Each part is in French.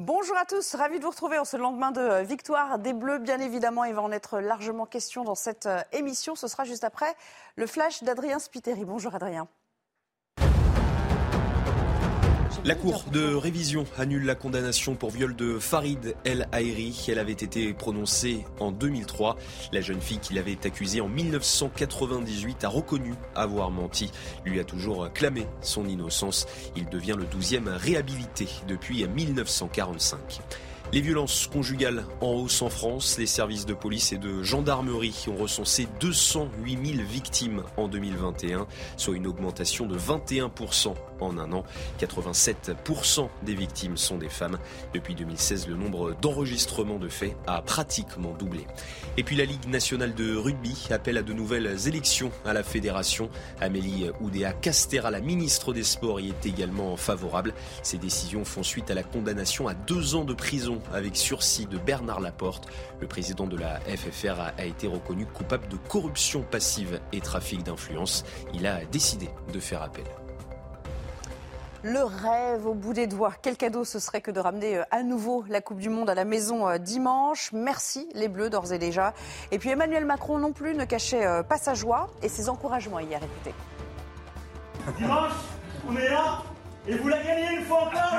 Bonjour à tous, ravi de vous retrouver en ce lendemain de victoire des Bleus. Bien évidemment, il va en être largement question dans cette euh, émission. Ce sera juste après le flash d'Adrien Spiteri. Bonjour Adrien. La Cour de révision annule la condamnation pour viol de Farid El Haïri. Elle avait été prononcée en 2003. La jeune fille qui l'avait accusée en 1998 a reconnu avoir menti, lui a toujours clamé son innocence. Il devient le 12e réhabilité depuis 1945. Les violences conjugales en hausse en France, les services de police et de gendarmerie ont recensé 208 000 victimes en 2021, soit une augmentation de 21% en un an. 87% des victimes sont des femmes. Depuis 2016, le nombre d'enregistrements de faits a pratiquement doublé. Et puis la Ligue nationale de rugby appelle à de nouvelles élections à la fédération. Amélie Oudéa Castera, la ministre des Sports, y est également favorable. Ces décisions font suite à la condamnation à deux ans de prison avec sursis de Bernard Laporte. Le président de la FFR a, été reconnu coupable de corruption passive et trafic d'influence. Il a décidé de faire appel. Le rêve au bout des doigts. Quel cadeau ce serait que de ramener euh, à nouveau la Coupe du Monde à la maison euh, dimanche. Merci les Bleus d'ores et déjà. Et puis Emmanuel Macron non plus ne cachait euh, pas sa joie et ses encouragements hier. Écoutez. Dimanche, on est là et vous la gagnez une fois encore,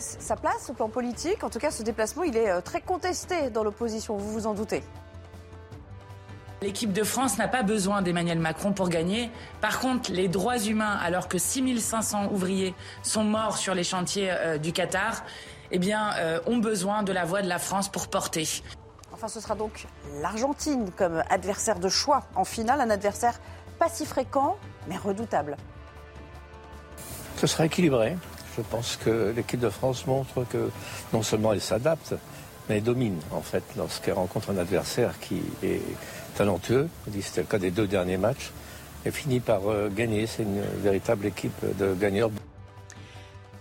sa place au plan politique En tout cas, ce déplacement, il est euh, très contesté dans l'opposition, vous vous en doutez. L'équipe de France n'a pas besoin d'Emmanuel Macron pour gagner. Par contre, les droits humains, alors que 6500 ouvriers sont morts sur les chantiers euh, du Qatar, eh bien, euh, ont besoin de la voix de la France pour porter. Enfin, ce sera donc l'Argentine comme adversaire de choix en finale, un adversaire pas si fréquent, mais redoutable. Ce sera équilibré. Je pense que l'équipe de France montre que non seulement elle s'adapte, mais elle domine en fait lorsqu'elle rencontre un adversaire qui est talentueux. C'était le cas des deux derniers matchs. Elle finit par euh, gagner. C'est une véritable équipe de gagneurs.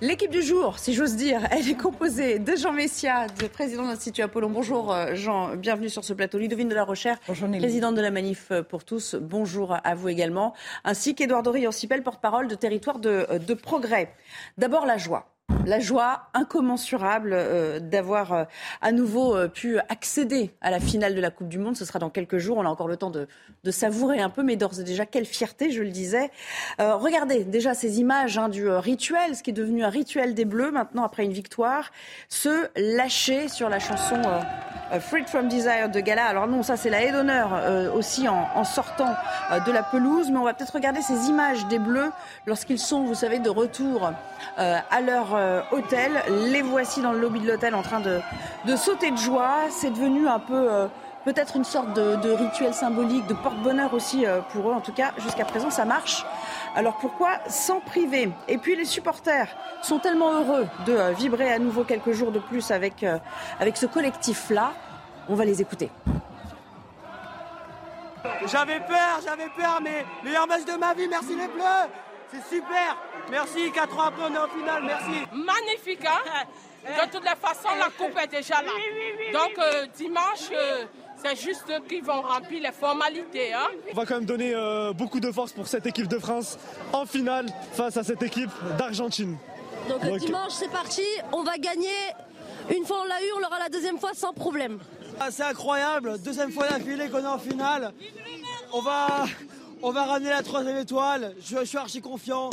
L'équipe du jour, si j'ose dire, elle est composée de Jean Messia, de président de l'Institut Apollon. Bonjour euh, Jean, bienvenue sur ce plateau. Ludovine de la Recherche, présidente de la Manif pour tous. Bonjour à vous également. Ainsi qu'Edouard Dorian-Sipel, porte-parole de Territoire de, de Progrès. D'abord la joie. La joie incommensurable euh, d'avoir euh, à nouveau euh, pu accéder à la finale de la Coupe du Monde. Ce sera dans quelques jours. On a encore le temps de, savourer un peu, mais d'ores et déjà, quelle fierté, je le disais. Regardez déjà ces images hein, du rituel, ce qui est devenu un rituel des Bleus maintenant après une victoire, se lâcher sur la chanson Freed from Desire de Gala. Alors non, ça c'est la haie d'honneur aussi en, en sortant de la pelouse, mais on va peut-être regarder ces images des Bleus lorsqu'ils sont, vous savez, de retour à leur hôtel. Les voici dans le lobby de l'hôtel en train de, de sauter de joie. C'est devenu un peu euh, peut-être une sorte de, rituel symbolique, de porte-bonheur aussi euh, pour eux. En tout cas, jusqu'à présent, ça marche. Alors pourquoi s'en priver? Et puis les supporters sont tellement heureux de euh, vibrer à nouveau quelques jours de plus avec, euh, avec ce collectif-là. On va les écouter. J'avais peur, j'avais peur, mais meilleur match de ma vie, merci les Bleus C'est super Merci, 4 ans après on est en finale, merci magnifique. Hein? De toutes les façons, la coupe est déjà là. Donc euh, dimanche, euh, c'est juste eux qui vont remplir les formalités. Hein? On va quand même donner euh, beaucoup de force pour cette équipe de France en finale face à cette équipe d'Argentine. Donc, Donc- dimanche, c'est parti. On va gagner. Une fois on l'a eu, on l'aura la deuxième fois sans problème. Ah, C'est incroyable, deuxième fois d'affilée qu'on est en finale. On va, on va ramener la troisième étoile, je, je suis archi confiant.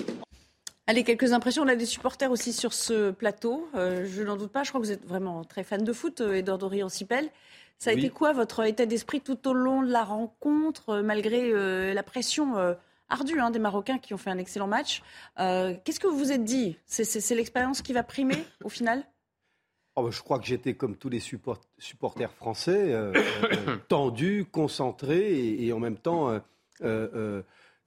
Allez, quelques impressions. On a des supporters aussi sur ce plateau. Euh, je n'en doute pas. Je crois que vous êtes vraiment très fan de foot, euh, Edouard Dorian-Sipel. Ça a Oui. été quoi votre état d'esprit tout au long de la rencontre, euh, malgré euh, la pression euh, ardue hein, des Marocains qui ont fait un excellent match? Euh, Qu'est-ce que vous vous êtes dit? C'est l'expérience qui va primer au final? Oh, bah, Je crois que j'étais comme tous les supporters français, euh, euh, tendu, concentré et, en même temps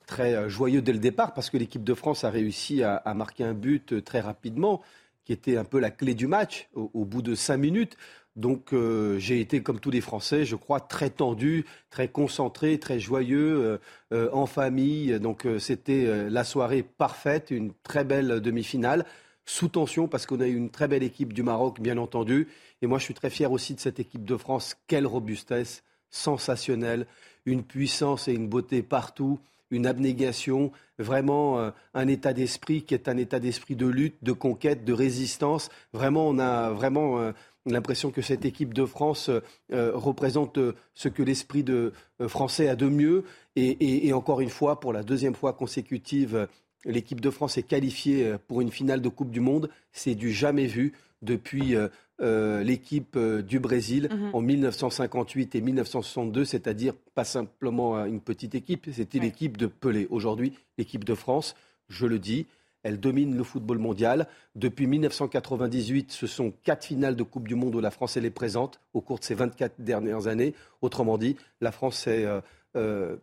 très joyeux dès le départ parce que l'équipe de France a réussi à, marquer un but très rapidement qui était un peu la clé du match au bout de cinq minutes. Donc euh, j'ai été, comme tous les Français, je crois, très tendu, très concentré, très joyeux, euh, euh, en famille. Donc c'était la soirée parfaite, une très belle demi-finale, sous tension, parce qu'on a eu une très belle équipe du Maroc, bien entendu. Et moi, je suis très fier aussi de cette équipe de France. Quelle robustesse, sensationnelle, une puissance et une beauté partout une abnégation, vraiment un état d'esprit qui est un état d'esprit de lutte, de conquête, de résistance. Vraiment, on a vraiment l'impression que cette équipe de France euh, euh, représente euh, ce que l'esprit de, français a de mieux. Et, encore une fois, pour la deuxième fois consécutive, l'équipe de France est qualifiée pour une finale de Coupe du Monde. C'est du jamais vu depuis l'équipe du Brésil mhm. en 1958 et 1962, c'est-à-dire pas simplement une petite équipe, c'était l'équipe de Pelé. Aujourd'hui, l'équipe de France, je le dis, elle domine le football mondial. Depuis 1998, ce sont quatre finales de Coupe du Monde où la France est présente au cours de ces 24 dernières années. Autrement dit, la France est, euh, euh,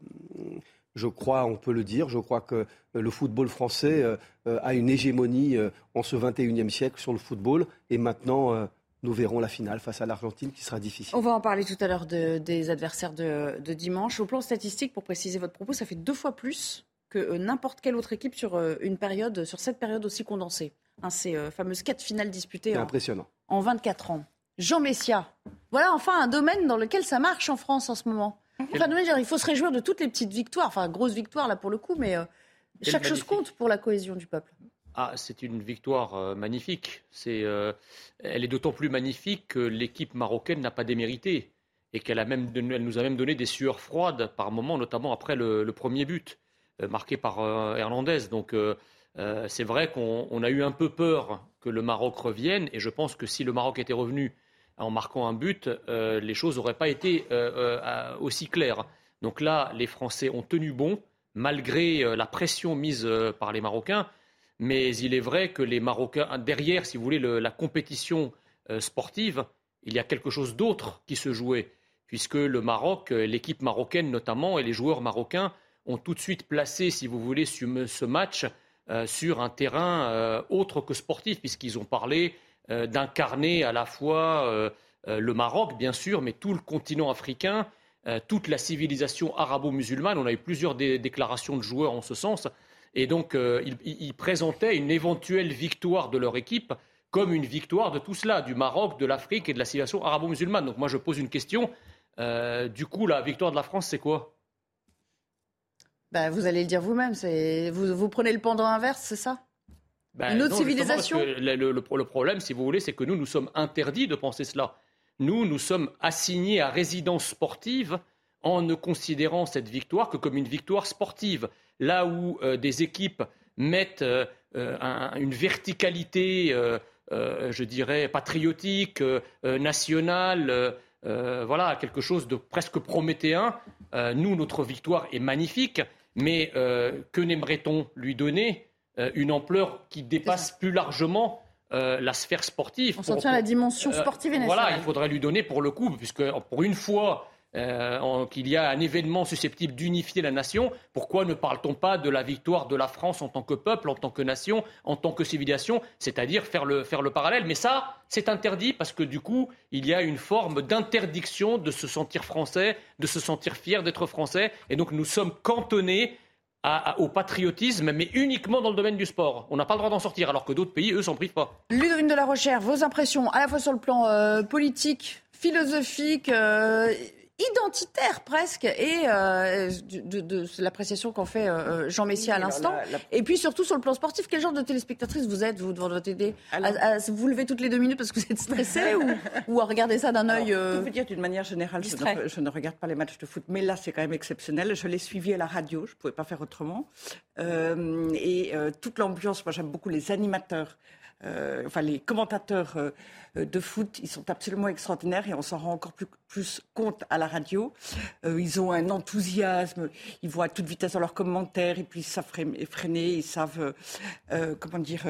je crois, on peut le dire, je crois que le football français euh, a une hégémonie en ce 21e siècle sur le football. Et maintenant, nous verrons la finale face à l'Argentine qui sera difficile. On va en parler tout à l'heure des adversaires de, de, dimanche. Au plan statistique, pour préciser votre propos, ça fait deux fois plus que euh, n'importe quelle autre équipe sur euh, une période, sur cette période aussi condensée. Hein, ces euh, fameuses quatre finales disputées en, impressionnant. en 24 ans. Jean Messia, voilà enfin un domaine dans lequel ça marche en France en ce moment. Enfin, il faut se réjouir de toutes les petites victoires, enfin grosses victoires là pour le coup, mais chaque chose compte pour la cohésion du peuple. Ah, c'est une victoire magnifique. C'est, elle est d'autant plus magnifique que l'équipe marocaine n'a pas démérité et qu'elle a même, elle nous a même donné des sueurs froides par moments, notamment après le premier but. Euh, marqué par euh, Hernandez. Donc euh, c'est vrai qu'on a eu un peu peur que le Maroc revienne, et je pense que si le Maroc était revenu en marquant un but, les choses n'auraient pas été aussi claires. Donc là, les Français ont tenu bon, malgré la pression mise par les Marocains. Mais il est vrai que les Marocains, derrière, si vous voulez, la compétition sportive, il y a quelque chose d'autre qui se jouait, puisque le Maroc, l'équipe marocaine notamment, et les joueurs marocains ont tout de suite placé, si vous voulez, ce match euh, sur un terrain euh, autre que sportif, puisqu'ils ont parlé euh, d'incarner à la fois le Maroc, bien sûr, mais tout le continent africain, toute la civilisation arabo-musulmane. On a eu plusieurs déclarations de joueurs en ce sens. Et donc, ils, présentaient une éventuelle victoire de leur équipe comme une victoire de tout cela, du Maroc, de l'Afrique et de la civilisation arabo-musulmane. Donc moi, je pose une question. du coup, la victoire de la France, c'est quoi? Bah, vous allez le dire vous-même. Vous, vous prenez le pendant inverse, c'est ça? Bah, Une autre civilisation le, problème, si vous voulez, c'est que nous, nous sommes interdits de penser cela. Nous, nous sommes assignés à résidence sportive en ne considérant cette victoire que comme une victoire sportive. Là où euh, des équipes mettent euh, euh, une verticalité, je dirais, patriotique, nationale, voilà, quelque chose de presque prométhéen, nous, notre victoire est magnifique, mais que n'aimerait-on lui donner une ampleur qui dépasse plus largement euh, la sphère sportive. On s'en tient à la dimension sportive et nationale. Voilà, il faudrait lui donner pour le coup, puisque pour une fois, euh, qu'il y a un événement susceptible d'unifier la nation, pourquoi ne parle-t-on pas de la victoire de la France en tant que peuple, en tant que nation, en tant que civilisation, c'est-à-dire faire le, faire le parallèle? Mais ça, c'est interdit parce que du coup, il y a une forme d'interdiction de se sentir français, de se sentir fier d'être français, et donc nous sommes cantonnés au patriotisme, mais uniquement dans le domaine du sport. On n'a pas le droit d'en sortir, alors que d'autres pays, eux, s'en privent pas. Ludovine de la Recherche, vos impressions, à la fois sur le plan euh, politique, philosophique, euh, identitaire presque, et euh, de, l'appréciation qu'en fait euh, Jean Messia à l'instant. Et puis surtout sur le plan sportif, quel genre de téléspectatrice vous êtes, vous, devant votre télé? À, Vous levez toutes les deux minutes parce que vous êtes stressée ou, ou, à regarder ça d'un œil euh, Je veux dire, d'une manière générale, je ne, je ne, regarde pas les matchs de foot, mais là c'est quand même exceptionnel. Je l'ai suivi à la radio, je ne pouvais pas faire autrement. et toute l'ambiance, moi j'aime beaucoup les animateurs enfin les commentateurs de foot, ils sont absolument extraordinaires et on s'en rend encore plus, compte à la radio. ils ont un enthousiasme, ils voient à toute vitesse dans leurs commentaires et puis ils savent freiner, ils savent, comment dire,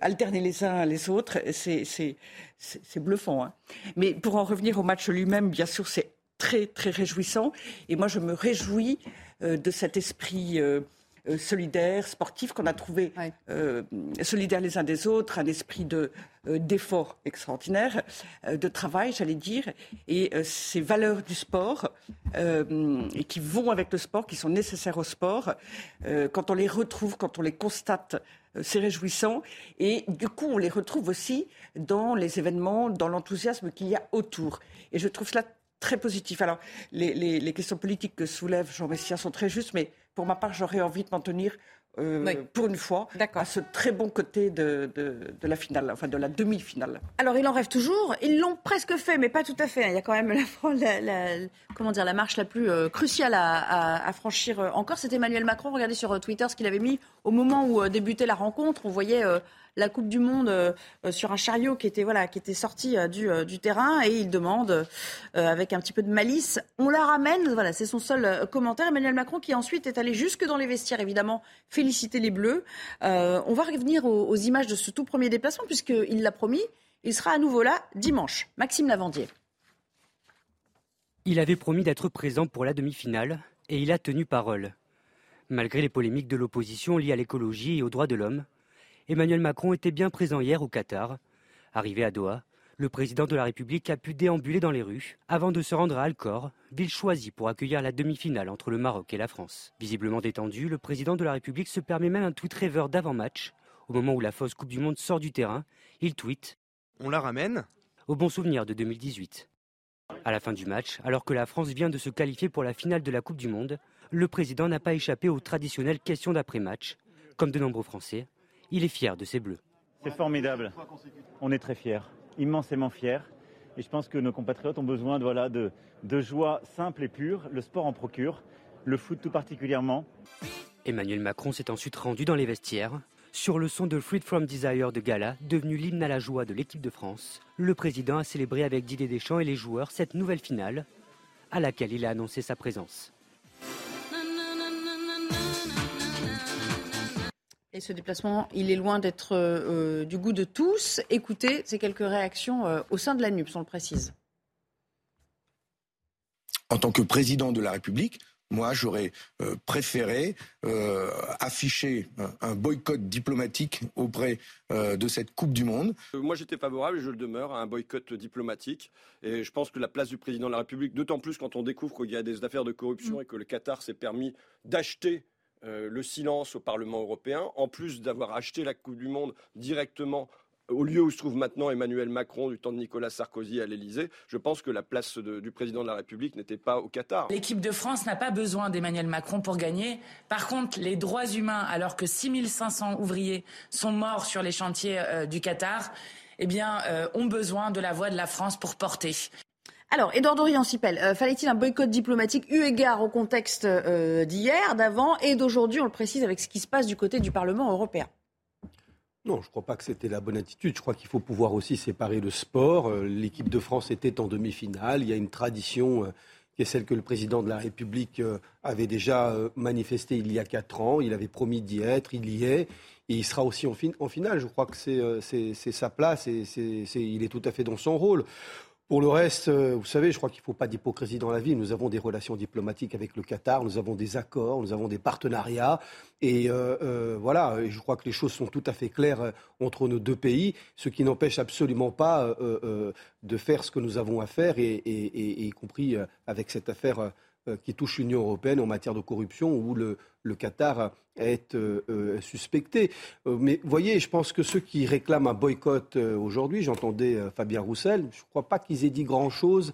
alterner les uns les autres. C'est bluffant. Hein. Mais pour en revenir au match lui-même, bien sûr, c'est très, très réjouissant. Et moi, je me réjouis euh, de cet esprit euh, euh, solidaire, sportif qu'on a trouvé solidaire les uns des autres, un esprit de d'effort extraordinaire, de travail, j'allais dire, et ces valeurs du sport et qui vont avec le sport, qui sont nécessaires au sport, quand on les retrouve, quand on les constate c'est réjouissant. Et du coup, on les retrouve aussi dans les événements, dans l'enthousiasme qu'il y a autour. Et je trouve cela très positif. Alors, les, questions politiques que soulève Jean Messia sont très justes, mais pour ma part, j'aurais envie de m'en tenir euh, pour une fois, à ce très bon côté de, la finale, enfin de la demi-finale. Alors, il en rêve toujours. Ils l'ont presque fait, mais pas tout à fait. Il y a quand même la, comment dire, la marche la plus euh, cruciale à, franchir euh, encore. C'est Emmanuel Macron. Regardez sur Twitter ce qu'il avait mis au moment où débutait la rencontre. On voyait la Coupe du Monde euh, euh, sur un chariot qui était, sorti euh, du, du terrain et il demande, avec un petit peu de malice, on la ramène. Voilà, c'est son seul commentaire. Emmanuel Macron qui ensuite est allé jusque dans les vestiaires, évidemment, féliciter les Bleus. on va revenir aux, images de ce tout premier déplacement puisqu'il l'a promis. Il sera à nouveau là dimanche. Maxime Lavandier. Il avait promis d'être présent pour la demi-finale et il a tenu parole. Malgré les polémiques de l'opposition liées à l'écologie et aux droits de l'homme, Emmanuel Macron était bien présent hier au Qatar. Arrivé à Doha, le président de la République a pu déambuler dans les rues avant de se rendre à Alcor, ville choisie pour accueillir la demi-finale entre le Maroc et la France. Visiblement détendu, le président de la République se permet même un tweet rêveur d'avant-match. Au moment où la fausse Coupe du Monde sort du terrain, il tweet On la ramène? Au bon souvenir de 2018. À la fin du match, alors que la France vient de se qualifier pour la finale de la Coupe du Monde, le président n'a pas échappé aux traditionnelles questions d'après-match. Comme de nombreux Français, il est fier de ses Bleus. C'est formidable. On est très fiers, immensément fiers. Et je pense que nos compatriotes ont besoin de, voilà, de, de joie simple et pure. Le sport en procure, le foot tout particulièrement. Emmanuel Macron s'est ensuite rendu dans les vestiaires. Sur le son de Freed from Desire de Gala, devenu l'hymne à la joie de l'équipe de France, le président a célébré avec Didier Deschamps et les joueurs cette nouvelle finale, à laquelle il a annoncé sa présence. Et ce déplacement, il est loin d'être euh, euh, du goût de tous. Écoutez ces quelques réactions euh, au sein de la NUPS, on le précise. En tant que président de la République, moi, j'aurais préféré afficher un, boycott diplomatique auprès de cette Coupe du Monde. Moi, j'étais favorable, et je le demeure, à un boycott diplomatique. Et je pense que la place du président de la République, d'autant plus quand on découvre qu'il y a des affaires de corruption mm. et que le Qatar s'est permis d'acheter euh, le silence au Parlement européen, en plus d'avoir acheté la Coupe du Monde directement au lieu où se trouve maintenant Emmanuel Macron du temps de Nicolas Sarkozy à l'Elysée, je pense que la place du président de la République n'était pas au Qatar. L'équipe de France n'a pas besoin d'Emmanuel Macron pour gagner. Par contre, les droits humains, alors que 6500 ouvriers sont morts sur les chantiers euh, du Qatar, eh bien, euh, ont besoin de la voix de la France pour porter. Alors, Edouard Dorian-Sipel, euh, fallait-il un boycott diplomatique eu égard au contexte euh, d'hier, d'avant et d'aujourd'hui, on le précise, avec ce qui se passe du côté du Parlement européen? Non, je ne crois pas que c'était la bonne attitude. Je crois qu'il faut pouvoir aussi séparer le sport. Euh, l'équipe de France était en demi-finale. Il y a une tradition qui est celle que le président de la République avait déjà manifestée il y a quatre ans. Il avait promis d'y être, il y est. Et il sera aussi en, en finale. Je crois que c'est sa place et il est tout à fait dans son rôle. Pour le reste, euh, vous savez, je crois qu'il ne faut pas d'hypocrisie dans la vie. Nous avons des relations diplomatiques avec le Qatar, nous avons des accords, nous avons des partenariats. Et euh, euh, voilà, je crois que les choses sont tout à fait claires entre nos deux pays, ce qui n'empêche absolument pas de faire ce que nous avons à faire, et, y compris avec cette affaire qui touche l'Union européenne en matière de corruption, où le, Qatar est euh, euh, suspecté. Euh, mais voyez, je pense que ceux qui réclament un boycott aujourd'hui, j'entendais Fabien Roussel, je ne crois pas qu'ils aient dit grand-chose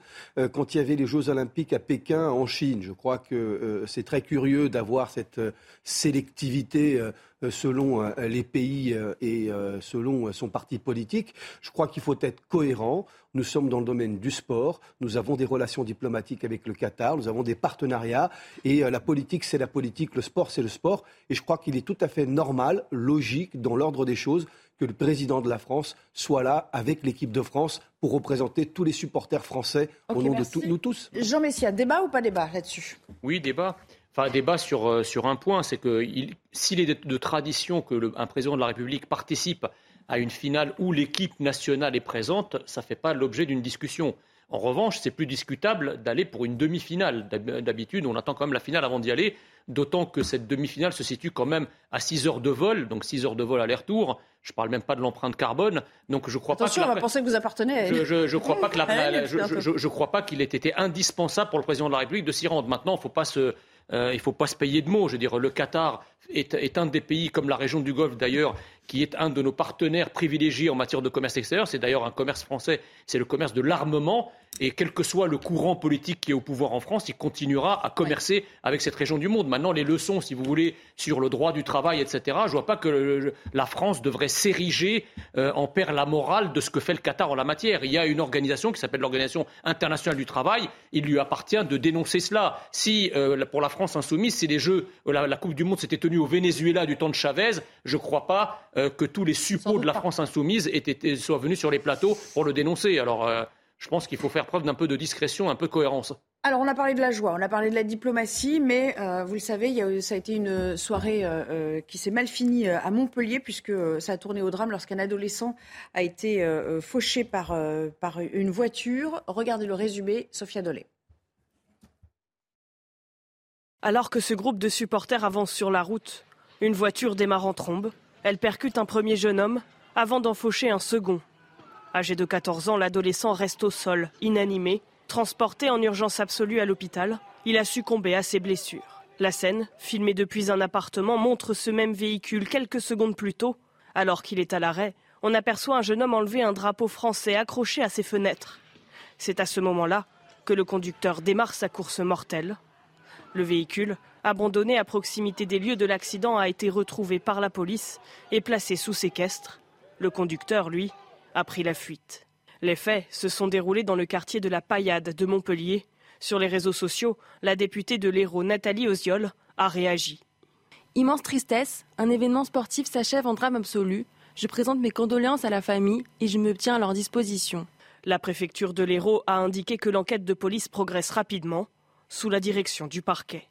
quand il y avait les Jeux olympiques à Pékin en Chine. Je crois que c'est très curieux d'avoir cette sélectivité selon les pays et selon son parti politique. Je crois qu'il faut être cohérent. Nous sommes dans le domaine du sport, nous avons des relations diplomatiques avec le Qatar, nous avons des partenariats et la politique, c'est la politique, le sport sport, c'est le sport. Et je crois qu'il est tout à fait normal, logique, dans l'ordre des choses, que le président de la France soit là avec l'équipe de France pour représenter tous les supporters français au nom de nous tous. Jean Messia, débat ou pas débat là-dessus? Oui, débat. Enfin, débat sur, euh, sur un point, c'est que s'il est de, tradition que un président de la République participe à une finale où l'équipe nationale est présente, ça ne fait pas l'objet d'une discussion. En revanche, c'est plus discutable d'aller pour une demi-finale. D'habitude, on attend quand même la finale avant d'y aller, d'autant que cette demi-finale se situe quand même à 6 heures de vol, donc 6 heures de vol aller-retour. Je ne parle même pas de l'empreinte carbone. Donc je crois Attention, pas que on va penser que vous appartenez Je ne crois pas que la... je, crois pas qu'il ait été indispensable pour le président de la République de s'y rendre. Maintenant, il ne faut pas se... Euh, il faut pas se payer de mots. Je veux dire, le Qatar est, est, un des pays, comme la région du Golfe d'ailleurs, qui est un de nos partenaires privilégiés en matière de commerce extérieur. C'est d'ailleurs un commerce français, c'est le commerce de l'armement. Et quel que soit le courant politique qui est au pouvoir en France, il continuera à commercer avec cette région du monde. Maintenant, les leçons, si vous voulez, sur le droit du travail, etc., je ne vois pas que la France devrait s'ériger euh, en père la morale de ce que fait le Qatar en la matière. Il y a une organisation qui s'appelle l'Organisation internationale du travail. Il lui appartient de dénoncer cela. Si, euh, pour la France insoumise, si les Jeux, euh, la, Coupe du Monde s'était tenue au Venezuela du temps de Chavez, je ne crois pas que tous les suppôts de la France insoumise soient venus sur les plateaux pour le dénoncer. Alors, je pense qu'il faut faire preuve d'un peu de discrétion, un peu de cohérence. Alors, on a parlé de la joie, on a parlé de la diplomatie, mais euh, vous le savez, ça a été une soirée euh, euh, qui s'est mal finie à Montpellier, puisque ça a tourné au drame lorsqu'un adolescent a été fauché par, par une voiture. Regardez le résumé, Sophia Dolé. Alors que ce groupe de supporters avance sur la route, une voiture démarre en trombe. Elle percute un premier jeune homme avant d'en faucher un second Âgé de 14 ans, l'adolescent reste au sol, inanimé. Transporté en urgence absolue à l'hôpital, il a succombé à ses blessures. La scène, filmée depuis un appartement, montre ce même véhicule quelques secondes plus tôt. Alors qu'il est à l'arrêt, on aperçoit un jeune homme enlever un drapeau français accroché à ses fenêtres. C'est à ce moment-là que le conducteur démarre sa course mortelle. Le véhicule, abandonné à proximité des lieux de l'accident, a été retrouvé par la police et placé sous séquestre. Le conducteur, lui, a pris la fuite. Les faits se sont déroulés dans le quartier de la Paillade de Montpellier. Sur les réseaux sociaux, la députée de l'Hérault, Nathalie Oziol, a réagi. Immense tristesse, un événement sportif s'achève en drame absolu. Je présente mes condoléances à la famille et je me tiens à leur disposition. La préfecture de l'Hérault a indiqué que l'enquête de police progresse rapidement, sous la direction du parquet.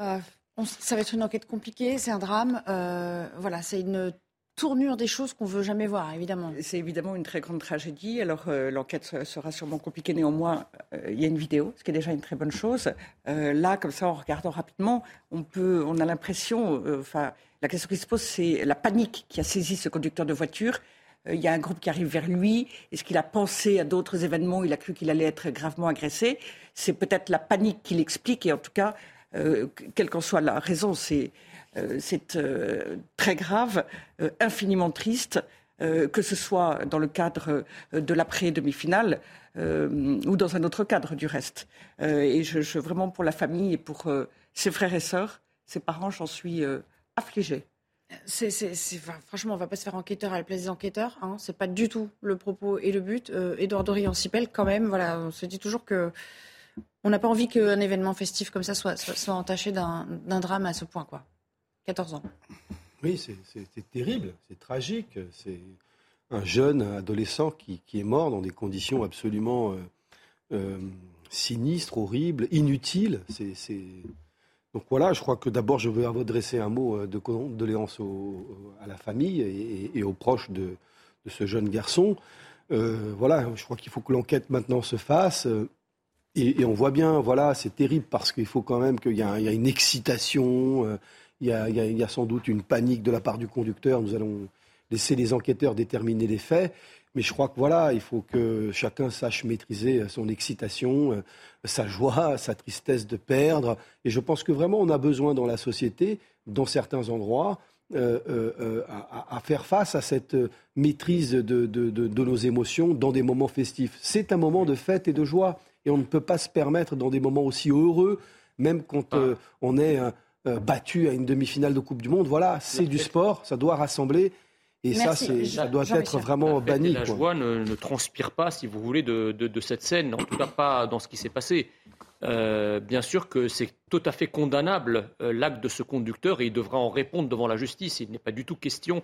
Euh, ça va être une enquête compliquée, c'est un drame. Euh, voilà, c'est une tournure des choses qu'on veut jamais voir, évidemment. C'est évidemment une très grande tragédie. Alors euh, l'enquête sera sûrement compliquée. Néanmoins, il y a une vidéo, ce qui est déjà une très bonne chose. Là, comme ça, en regardant rapidement, on peut, on a l'impression, enfin, la question qui se pose, c'est la panique qui a saisi ce conducteur de voiture. Il y a un groupe qui arrive vers lui. Est-ce qu'il a pensé à d'autres événements? Il a cru qu'il allait être gravement agressé. C'est peut-être la panique qui l'explique. Et en tout cas, quelle qu'en soit la raison, c'est euh, euh, très grave, euh, infiniment triste, que ce soit dans le cadre de l'après-demi-finale ou dans un autre cadre du reste. et je, vraiment pour la famille et pour ses frères et sœurs, ses parents, j'en suis affligée. Franchement, on ne va pas se faire enquêteur à la place des enquêteurs. Hein. Ce n'est pas du tout le propos et le but. Édouard Dorian Sipel, quand même, voilà, on se dit toujours que on n'a pas envie qu'un événement festif comme ça soit, soit, entaché d'un, drame à ce point, quoi. 14 ans. Oui, c'est terrible, c'est tragique. C'est un jeune adolescent qui, est mort dans des conditions absolument euh, euh, sinistres, horribles, inutiles. Donc voilà, je crois que d'abord je veux adresser un mot euh, de condoléance à la famille et, aux proches de, ce jeune garçon. voilà, je crois qu'il faut que l'enquête maintenant se fasse. Et, on voit bien, voilà, c'est terrible parce qu'il faut quand même qu'il y, ait une excitation. Il y, a, sans doute une panique de la part du conducteur. Nous allons laisser les enquêteurs déterminer les faits. Mais je crois que voilà, il faut que chacun sache maîtriser son excitation, euh, sa joie, sa tristesse de perdre. Et je pense que vraiment, on a besoin dans la société, dans certains endroits, euh, euh, à, faire face à cette maîtrise de, nos émotions dans des moments festifs. C'est un moment de fête et de joie. Et on ne peut pas se permettre dans des moments aussi heureux, même quand ah. on est euh, battu à une demi-finale de Coupe du Monde. Voilà, c'est du sport, ça doit rassembler. Et ça, ça doit être vraiment banni. La joie ne, transpire pas, si vous voulez, de, cette scène, en tout cas pas dans ce qui s'est passé. bien sûr que c'est tout à fait condamnable l'acte de ce conducteur et il devra en répondre devant la justice. Il n'est pas du tout question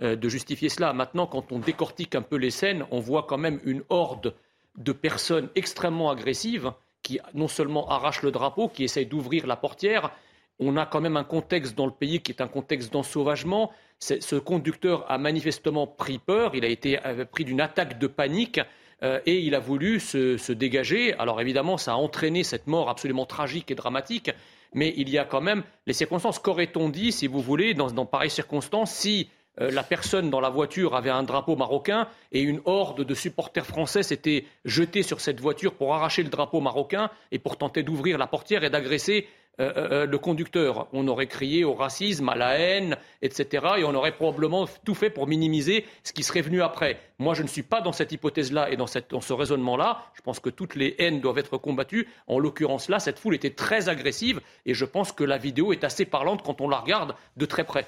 de justifier cela. Maintenant, quand on décortique un peu les scènes, on voit quand même une horde de personnes extrêmement agressives qui non seulement arrachent le drapeau, qui essayent d'ouvrir la portière. On a quand même un contexte dans le pays qui est un contexte d'ensauvagement. Ce conducteur a manifestement pris peur, il a été euh, pris d'une attaque de panique euh, et il a voulu se, dégager. Alors évidemment, ça a entraîné cette mort absolument tragique et dramatique, mais il y a quand même les circonstances. Qu'aurait-on dit, si vous voulez, dans, dans pareilles circonstances, si euh, la personne dans la voiture avait un drapeau marocain et une horde de supporters français s'était jetée sur cette voiture pour arracher le drapeau marocain et pour tenter d'ouvrir la portière et d'agresser euh, euh, le conducteur. On aurait crié au racisme, à la haine, etc. Et on aurait probablement tout fait pour minimiser ce qui serait venu après. Moi, je ne suis pas dans cette hypothèse-là et dans, dans ce raisonnement-là. Je pense que toutes les haines doivent être combattues. En l'occurrence, là, cette foule était très agressive et je pense que la vidéo est assez parlante quand on la regarde de très près.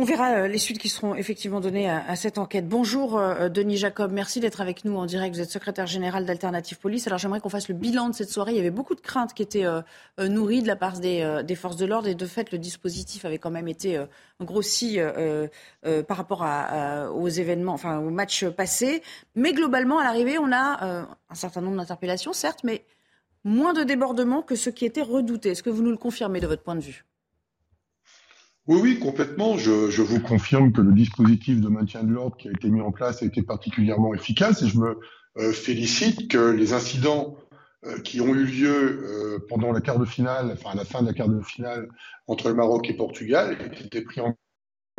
On verra euh, les suites qui seront effectivement données à, cette enquête. Bonjour euh, Denis Jacob, merci d'être avec nous en direct. Vous êtes secrétaire général d'Alternative Police. Alors j'aimerais qu'on fasse le bilan de cette soirée. Il y avait beaucoup de craintes qui étaient euh, nourries de la part des, forces de l'ordre et de fait le dispositif avait quand même été grossi par rapport aux événements, enfin aux matchs passés. Mais globalement, à l'arrivée, on a un certain nombre d'interpellations, certes, mais moins de débordements que ce qui était redouté. Est-ce que vous nous le confirmez de votre point de vue? Oui, oui, complètement. Je, vous confirme que le dispositif de maintien de l'ordre qui a été mis en place a été particulièrement efficace et je me euh, félicite que les incidents euh, qui ont eu lieu euh, pendant la quart de finale, enfin à la fin de la quart de finale entre le Maroc et Portugal, aient été pris en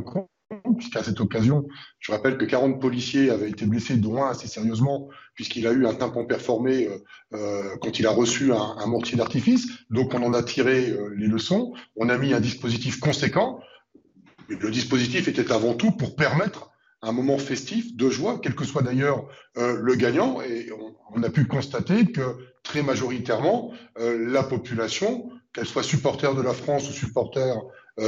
compte puisqu'à cette occasion, je rappelle que 40 policiers avaient été blessés, dont un assez sérieusement, puisqu'il a eu un tympan performé euh, euh, quand il a reçu un, mortier d'artifice. Donc on en a tiré euh, les leçons. On a mis un dispositif conséquent. Le dispositif était avant tout pour permettre un moment festif, de joie, quel que soit d'ailleurs le gagnant. Et on, a pu constater que très majoritairement, la population, qu'elle soit supporter de la France ou supporter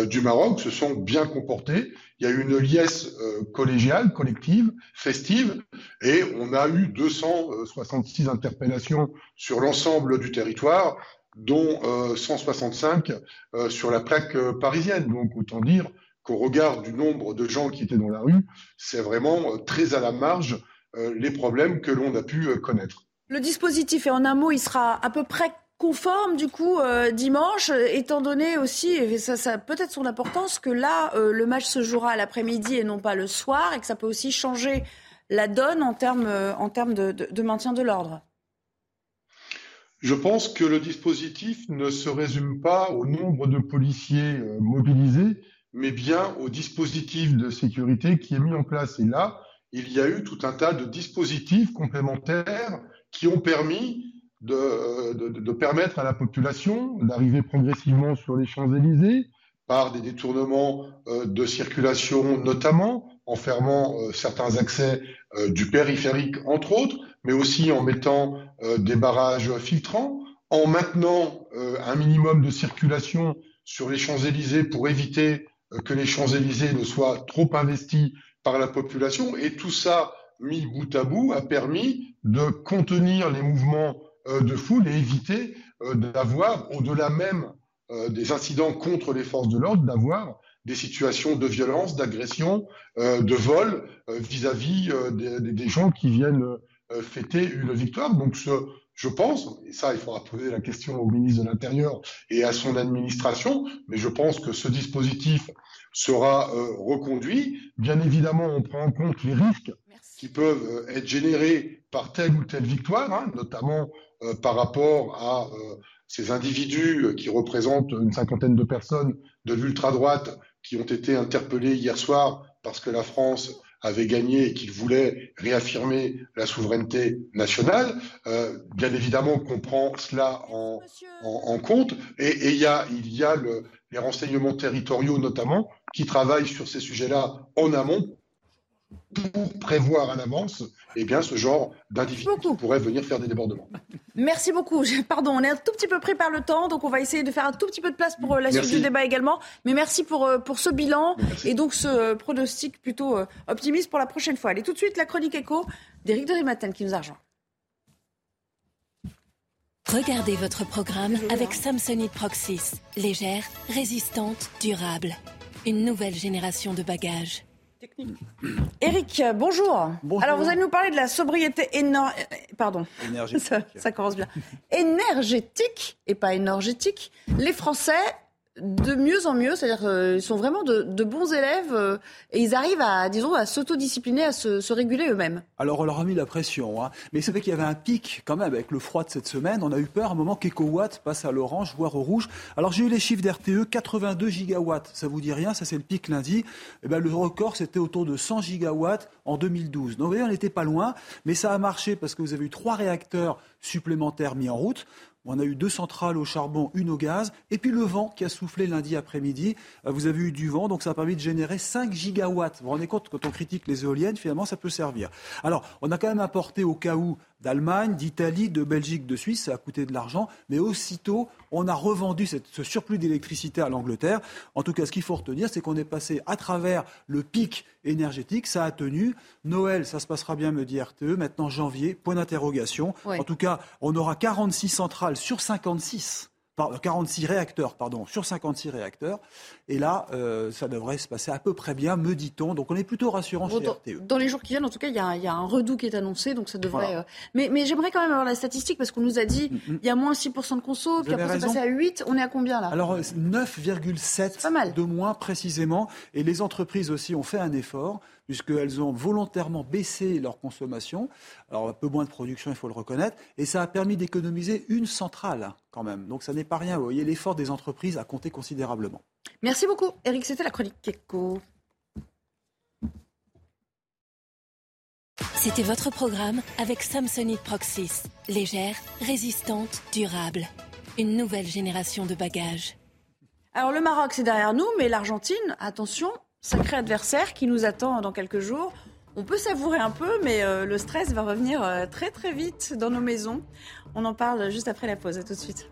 du Maroc se sont bien comportés. Il y a eu une liesse euh, collégiale, collective, festive, et on a eu 266 interpellations sur l'ensemble du territoire, dont 165 euh, sur la plaque parisienne. Donc autant dire qu'au regard du nombre de gens qui étaient dans la rue, c'est vraiment très à la marge les problèmes que l'on a pu connaître. Le dispositif, et en un mot, il sera à peu près conforme du coup euh, dimanche, étant donné aussi, et ça, peut-être son importance, que là, euh, le match se jouera à l'après-midi et non pas le soir, et que ça peut aussi changer la donne en termes, euh, en termes de maintien de l'ordre Je pense que le dispositif ne se résume pas au nombre de policiers mobilisés, mais bien au dispositif de sécurité qui est mis en place. Et là, il y a eu tout un tas de dispositifs complémentaires qui ont permis de, permettre à la population d'arriver progressivement sur les Champs-Élysées par des détournements euh, de circulation notamment, en fermant euh, certains accès euh, du périphérique entre autres, mais aussi en mettant des barrages filtrants, en maintenant un minimum de circulation sur les Champs-Élysées pour éviter que les Champs-Élysées ne soient trop investis par la population. Et tout ça, mis bout à bout, a permis de contenir les mouvements euh, de foule et éviter euh, d'avoir, au-delà même euh, des incidents contre les forces de l'ordre, d'avoir des situations de violence, d'agression, de vol vis-à-vis des, gens qui viennent fêter une victoire. Donc je pense, et ça il faudra poser la question au ministre de l'Intérieur et à son administration, mais je pense que ce dispositif sera reconduit. Bien évidemment, on prend en compte les risques qui peuvent être générés par telle ou telle victoire, hein, notamment euh, par rapport à euh, ces individus euh, qui représentent une cinquantaine de personnes de l'ultra-droite qui ont été interpellés hier soir parce que la France avait gagné et qu'ils voulaient réaffirmer la souveraineté nationale. bien évidemment qu'on prend cela en, compte. Et, il y a, les renseignements territoriaux notamment qui travaillent sur ces sujets-là en amont pour prévoir à l'avance eh bien, ce genre d'individus qui pourraient venir faire des débordements. Merci beaucoup. Pardon, on est un tout petit peu pris par le temps, donc on va essayer de faire un tout petit peu de place pour euh, la suite du débat également. Mais merci pour, euh, pour ce bilan et donc ce euh, pronostic plutôt optimiste pour la prochaine fois. Allez, tout de suite, la chronique écho d'Éric de Rimaten qui nous a rejoint. Regardez votre programme avec Samsonite Proxys. Légère, résistante, durable. Une nouvelle génération de bagages. Eric, bonjour. Alors, vous allez nous parler de la sobriété énorme. Pardon. Énergétique. Ça, ça commence bien. Énergétique et pas énergétique. Les Français de mieux en mieux, c'est-à-dire qu'ils sont vraiment de, bons élèves euh, et ils arrivent à, disons, à s'autodiscipliner, à se, réguler eux-mêmes. Alors on leur a mis la pression, hein. mais c'est vrai qu'il y avait un pic quand même avec le froid de cette semaine. On a eu peur à un moment qu'EcoWatt passe à l'orange, voire au rouge. Alors j'ai eu les chiffres d'RTE, 82 gigawatts. Ça vous dit rien Ça c'est le pic lundi. Eh ben, le record c'était autour de 100 gigawatts en 2012. Donc vous voyez, on n'était pas loin, mais ça a marché parce que vous avez eu trois réacteurs supplémentaires mis en route. On a eu deux centrales au charbon, une au gaz, et puis le vent qui a soufflé lundi après-midi. Euh, vous avez eu du vent, donc ça a permis de générer 5 gigawatts. Vous vous rendez compte, quand on critique les éoliennes, finalement, ça peut servir. Alors, on a quand même apporté au cas où d'Allemagne, d'Italie, de Belgique, de Suisse, ça a coûté de l'argent, mais aussitôt, on a revendu cette, ce surplus d'électricité à l'Angleterre. En tout cas, ce qu'il faut retenir, c'est qu'on est passé à travers le pic énergétique, ça a tenu. Noël, ça se passera bien, me dit RTE. Maintenant, janvier, point d'interrogation. Ouais. En tout cas, on aura 46 centrales sur 56. par- 46 réacteurs, pardon, sur 56 réacteurs. Et là, euh, ça devrait se passer à peu près bien, me dit-on. Donc on est plutôt rassurant Bon, chez dans, RTE. dans les jours qui viennent, en tout cas, il y, a un- il y a un redout qui est annoncé, donc ça devrait. Voilà. euh, Mais, mais j'aimerais quand même avoir la statistique parce qu'on nous a dit il y a moins 6% de conso, puis après c'est passé à 8. On est à combien là? Alors euh, 9,7 de moins précisément. Et les entreprises aussi ont fait un effort puisqu'elles ont volontairement baissé leur consommation. Alors un peu moins de production, il faut le reconnaître. Et ça a permis d'économiser une centrale quand même. Donc ça n'est pas rien. Vous voyez, l'effort des entreprises a compté considérablement. Merci beaucoup, Eric. C'était la chronique Keko. C'était votre programme avec Samsonite Proxys. Légère, résistante, durable. Une nouvelle génération de bagages. Alors le Maroc, c'est derrière nous, mais l'Argentine, attention, sacré adversaire qui nous attend dans quelques jours. On peut savourer un peu, mais euh, le stress va revenir euh, très très vite dans nos maisons. On en parle juste après la pause. À tout de suite.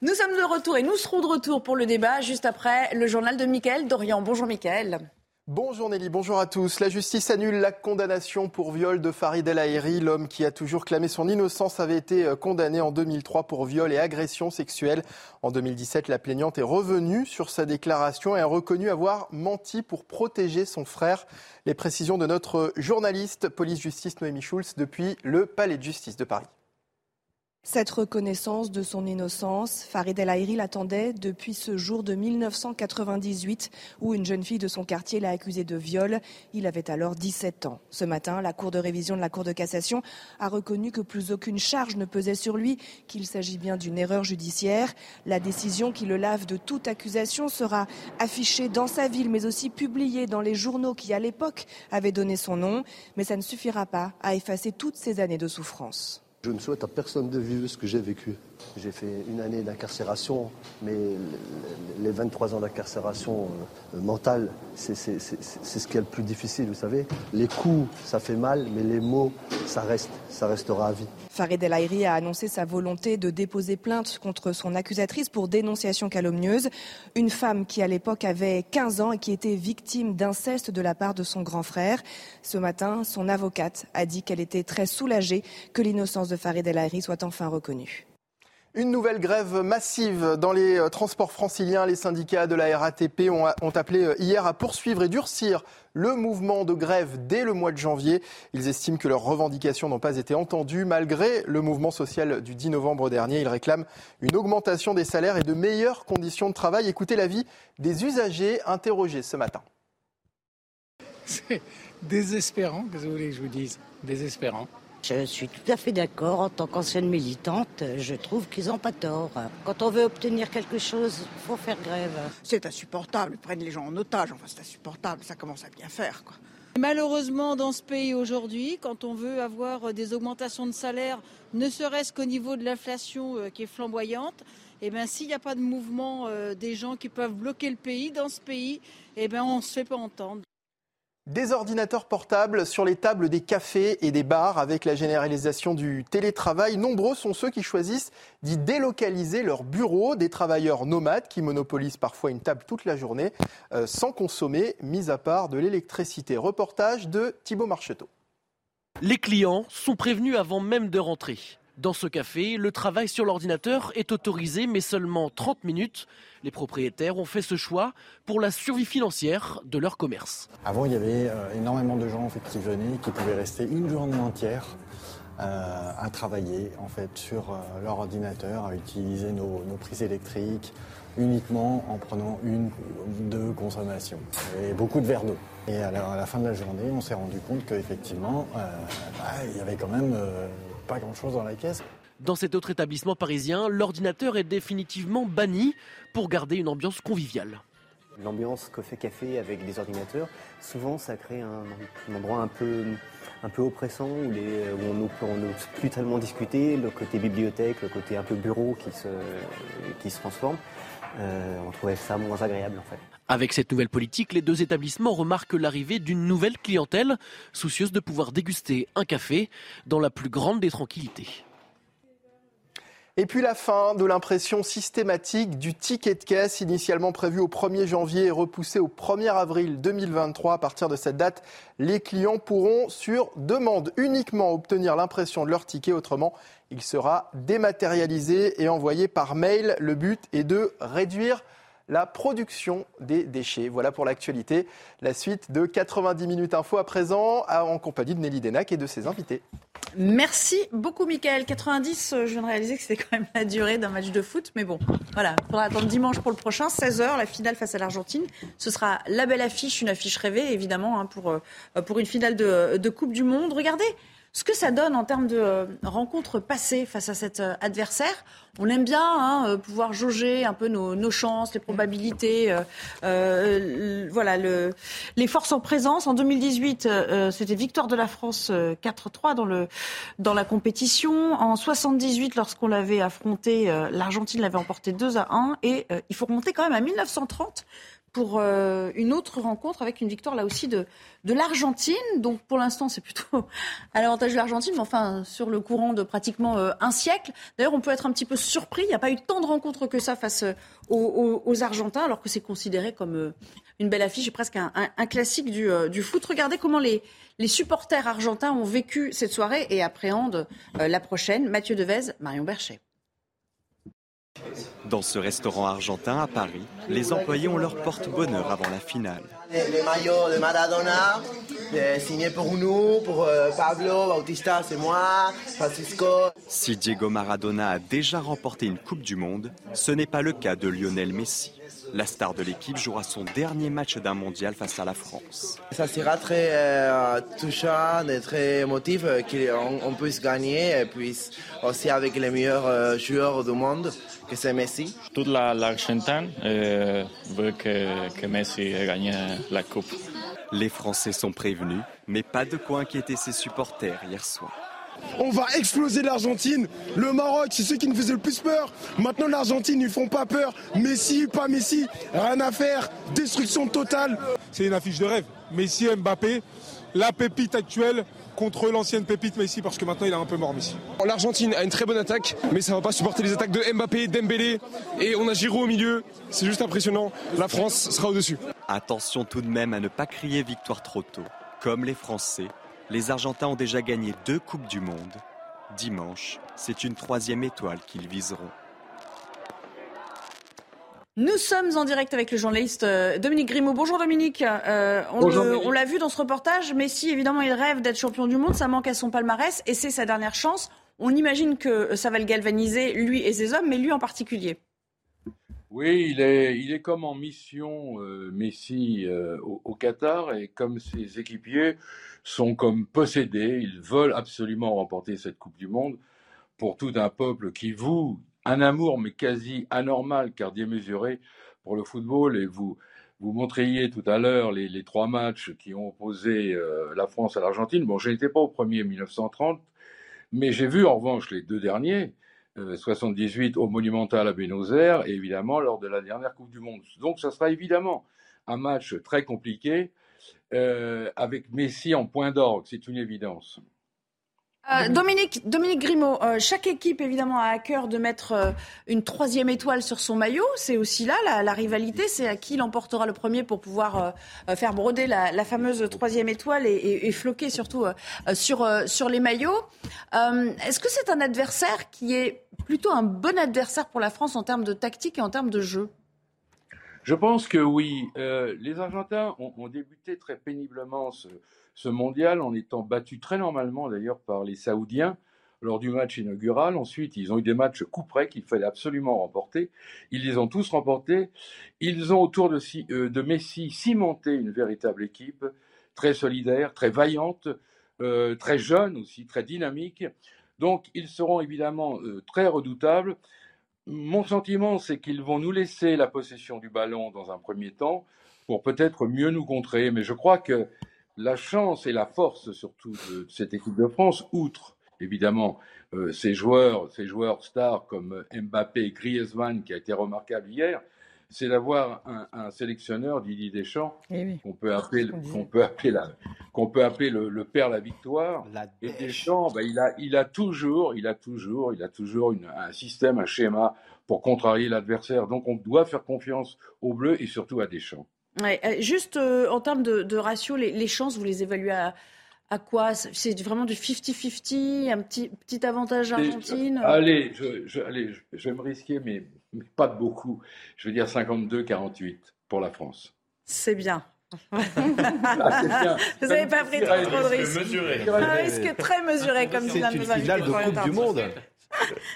Nous sommes de retour et nous serons de retour pour le débat juste après le journal de Mickaël Dorian. Bonjour Mickaël. Bonjour Nelly, bonjour à tous. La justice annule la condamnation pour viol de Farid El Haïry. L'homme qui a toujours clamé son innocence avait été euh, condamné en 2003 pour viol et agression sexuelle. En 2017, la plaignante est revenue sur sa déclaration et a reconnu avoir menti pour protéger son frère. Les précisions de notre journaliste police-justice Noémie Schulz depuis le Palais de justice de Paris. Cette reconnaissance de son innocence, Farid El Haïry l'attendait depuis ce jour de 1998 où une jeune fille de son quartier l'a accusé de viol. Il avait alors 17 ans. Ce matin, la Cour de révision de la Cour de cassation a reconnu que plus aucune charge ne pesait sur lui, qu'il s'agit bien d'une erreur judiciaire. La décision qui le lave de toute accusation sera affichée dans sa ville, mais aussi publiée dans les journaux qui, à l'époque, avaient donné son nom. Mais ça ne suffira pas à effacer toutes ces années de souffrance. Je ne souhaite à personne de vivre ce que j'ai vécu. J'ai fait une année d'incarcération, mais les 23 ans d'incarcération euh, mentale, c'est ce qui est le plus difficile, vous savez. Les coups, ça fait mal, mais les mots, ça reste, ça restera à vie. Farid El Haïry a annoncé sa volonté de déposer plainte contre son accusatrice pour dénonciation calomnieuse. Une femme qui, à l'époque, avait 15 ans et qui était victime d'inceste de la part de son grand frère. Ce matin, son avocate a dit qu'elle était très soulagée que l'innocence de Farid El Haïry soit enfin reconnue. Une nouvelle grève massive dans les euh, transports franciliens. Les syndicats de la RATP ont, appelé euh, hier à poursuivre et durcir le mouvement de grève dès le mois de janvier. Ils estiment que leurs revendications n'ont pas été entendues malgré le mouvement social du 10 novembre dernier. Ils réclament une augmentation des salaires et de meilleures conditions de travail. Écoutez l'avis des usagers interrogés ce matin. C'est désespérant, que vous voulez que je vous dise Désespérant. Je suis tout à fait d'accord. En tant qu'ancienne militante, je trouve qu'ils n'ont pas tort. Quand on veut obtenir quelque chose, il faut faire grève. C'est insupportable. Ils prennent les gens en otage. Enfin, c'est insupportable. Ça commence à bien faire, quoi. Malheureusement, dans ce pays aujourd'hui, quand on veut avoir des augmentations de salaire, ne serait-ce qu'au niveau de l'inflation euh, qui est flamboyante, eh ben, s'il n'y a pas de mouvement euh, des gens qui peuvent bloquer le pays, dans ce pays, eh ben, on ne se fait pas entendre. Des ordinateurs portables sur les tables des cafés et des bars avec la généralisation du télétravail. Nombreux sont ceux qui choisissent d'y délocaliser leur bureau. Des travailleurs nomades qui monopolisent parfois une table toute la journée euh, sans consommer, mis à part de l'électricité. Reportage de Thibaut Marcheteau. Les clients sont prévenus avant même de rentrer. Dans ce café, le travail sur l'ordinateur est autorisé, mais seulement 30 minutes. Les propriétaires ont fait ce choix pour la survie financière de leur commerce. Avant, il y avait euh, énormément de gens qui venaient, qui pouvaient rester une journée entière euh, à travailler en fait, sur euh, leur ordinateur, à utiliser nos, prises électriques uniquement en prenant une ou deux consommations et beaucoup de verres d'eau. Et à la, fin de la journée, on s'est rendu compte qu'effectivement, bah, il y avait quand même pas grand-chose dans la caisse. Dans cet autre établissement parisien, l'ordinateur est définitivement banni pour garder une ambiance conviviale. L'ambiance café-café avec des ordinateurs, souvent ça crée un, endroit un peu, un peu oppressant où, les, on n'ose plus tellement discuter, le côté bibliothèque, le côté un peu bureau qui se, qui se transforme. Euh, on trouvait ça moins agréable en fait. Avec cette nouvelle politique, les deux établissements remarquent l'arrivée d'une nouvelle clientèle, soucieuse de pouvoir déguster un café dans la plus grande des tranquillités. Et puis la fin de l'impression systématique du ticket de caisse, initialement prévu au 1er janvier et repoussé au 1er avril 2023. À partir de cette date, les clients pourront, sur demande uniquement, obtenir l'impression de leur ticket. Autrement, il sera dématérialisé et envoyé par mail. Le but est de réduire la production des déchets. Voilà pour l'actualité. La suite de 90 minutes info à présent en compagnie de Nelly Denac et de ses invités. Merci beaucoup, Michael. 90, euh, je viens de réaliser que c'était quand même la durée d'un match de foot. Mais bon, voilà, il faudra attendre dimanche pour le prochain. 16h, la finale face à l'Argentine. Ce sera la belle affiche, une affiche rêvée, évidemment, hein, pour, euh, pour une finale de, de Coupe du Monde. Regardez, ce que ça donne en termes de euh, rencontres passées face à cet euh, adversaire. On aime bien hein, euh, pouvoir jauger un peu nos, chances, les probabilités, voilà, le, les forces en présence. En 2018, c'était victoire de la France 4-3 dans, dans la compétition. En 78, lorsqu'on l'avait affronté, l'Argentine l'avait emporté 2 à 1. Et il faut remonter quand même à 1930 pour euh, une autre rencontre avec une victoire là aussi de, l'Argentine. Donc pour l'instant, c'est plutôt à l'avantage de l'Argentine, mais enfin sur le courant de pratiquement euh, un siècle. D'ailleurs, on peut être un petit peu surpris. Il n'y a pas eu tant de rencontres que ça face euh, aux, Argentins, alors que c'est considéré comme une belle affiche et presque un, classique du, du, foot. Regardez comment les, les supporters argentins ont vécu cette soirée et appréhendent la prochaine. Mathieu Devez, Marion Berchet. Dans ce restaurant argentin à Paris, les employés ont leur porte-bonheur avant la finale. Les, maillots de Maradona, signés pour nous, pour euh, Pablo, Bautista, c'est moi, Francisco. Si Diego Maradona a déjà remporté une Coupe du Monde, ce n'est pas le cas de Lionel Messi. La star de l'équipe jouera son dernier match d'un mondial face à la France. Ça sera très euh, touchant et très émotif euh, qu'on puisse gagner et puis aussi avec les meilleurs joueurs du monde que c'est Messi. Toute l'Argentine euh, veut que, que Messi gagne la Coupe. Les Français sont prévenus, mais pas de quoi inquiéter ses supporters hier soir. On va exploser l'Argentine. Le Maroc, c'est ceux qui nous faisaient le plus peur. Maintenant, l'Argentine, ils font pas peur. Messi, pas Messi, rien à faire. Destruction totale. C'est une affiche de rêve. Messi, Mbappé, la pépite actuelle contre l'ancienne pépite Messi parce que maintenant il a un peu mort Messi. L'Argentine a une très bonne attaque, mais ça va pas supporter les attaques de Mbappé, Dembélé et on a Giroud au milieu. C'est juste impressionnant. La France sera au-dessus. Attention tout de même à ne pas crier victoire trop tôt. Comme les Français, les Argentins ont déjà gagné deux Coupes du Monde. Dimanche, c'est une troisième étoile qu'ils viseront. Nous sommes en direct avec le journaliste euh, Dominique Grimaud. Bonjour Dominique. Euh, on, l'a vu dans ce reportage, Messi évidemment il rêve d'être champion du monde, ça manque à son palmarès et c'est sa dernière chance. On imagine que ça va le galvaniser, lui et ses hommes, mais lui en particulier. Oui, il est, il est comme en mission euh, Messi au, au, Qatar et comme ses équipiers sont comme possédés, ils veulent absolument remporter cette Coupe du Monde pour tout un peuple qui voue un amour, mais quasi anormal, car démesuré pour le football. Et vous, vous montriez tout à l'heure les, trois matchs qui ont opposé euh, la France à l'Argentine. Bon, je n'étais pas au premier 1930, mais j'ai vu en revanche les deux derniers, 78 euh, au Monumental à Buenos Aires et évidemment lors de la dernière Coupe du Monde. Donc ça sera évidemment un match très compliqué euh, avec Messi en point d'orgue, c'est une évidence. Euh, Dominique, Dominique Grimaud, euh, chaque équipe évidemment a à cœur de mettre euh, une troisième étoile sur son maillot. C'est aussi là la, rivalité, c'est à qui l'emportera le premier pour pouvoir faire broder la, fameuse troisième étoile et, et, floquer surtout sur, sur les maillots. Est-ce que c'est un adversaire qui est plutôt un bon adversaire pour la France en termes de tactique et en termes de jeu? Je pense que oui. les Argentins ont, débuté très péniblement ce mondial en étant battu très normalement d'ailleurs par les Saoudiens lors du match inaugural. Ensuite, ils ont eu des matchs coup près qu'il fallait absolument remporter. Ils les ont tous remportés. Ils ont autour de, euh, Messi cimenté une véritable équipe, très solidaire, très vaillante, euh, très jeune aussi, très dynamique. Donc, ils seront évidemment euh, très redoutables. Mon sentiment, c'est qu'ils vont nous laisser la possession du ballon dans un premier temps pour peut-être mieux nous contrer. Mais je crois que la chance et la force surtout de cette équipe de France, outre évidemment euh, ces joueurs, ces joueurs stars comme Mbappé Griezmann qui a été remarquable hier, c'est d'avoir un, sélectionneur Didier Deschamps eh qu'on peut appeler qu'on peut appeler qu'on peut appeler le, père la victoire. et Deschamps, bah, il a il a toujours il a toujours il a toujours un système, un schéma pour contrarier l'adversaire. Donc on doit faire confiance aux Bleus et surtout à Deschamps. Euh, juste euh, en termes de, ratio, les, chances, vous les évaluez à, à quoi? C'est vraiment du 50-50, un petit, petit avantage Argentine? Allez, je, allez je, vais me risquer, mais, pas de beaucoup. Je veux dire 52-48 pour la France. C'est bien. Ah, bien. Vous n'avez pas pris trop, de risques. Un risque très mesuré, comme C'est une finale de Coupe du Monde.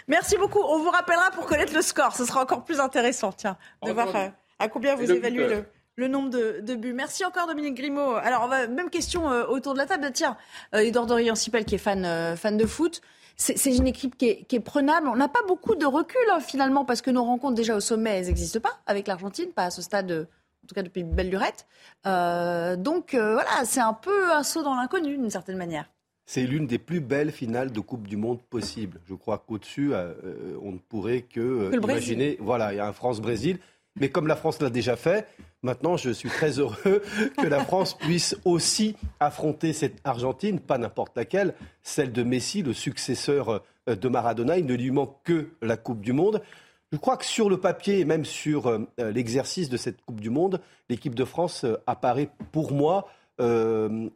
Merci beaucoup. On vous rappellera pour connaître le score. Ce sera encore plus intéressant, tiens, de voir euh, à combien vous évaluez le, le nombre de, buts. Merci encore Dominique Grimaud. Alors, même question euh, autour de la table. Tiens, euh, Edouard Dorian-Sipel qui est fan, euh, fan de foot. C'est une équipe qui est, prenable. On n'a pas beaucoup de recul hein, finalement parce que nos rencontres déjà au sommet, elles n'existent pas avec l'Argentine, pas à ce stade, en tout cas depuis belle lurette. donc voilà, c'est un peu un saut dans l'inconnu d'une certaine manière. C'est l'une des plus belles finales de Coupe du Monde possible. Je crois qu'au-dessus, on ne pourrait que, que imaginer. Voilà, il y a un France-Brésil. Mais comme la France l'a déjà fait, maintenant je suis très heureux que la France puisse aussi affronter cette Argentine, pas n'importe laquelle, celle de Messi, le successeur euh, de Maradona. Il ne lui manque que la Coupe du Monde. Je crois que sur le papier et même sur euh, l'exercice de cette Coupe du Monde, l'équipe de France euh, apparaît pour moi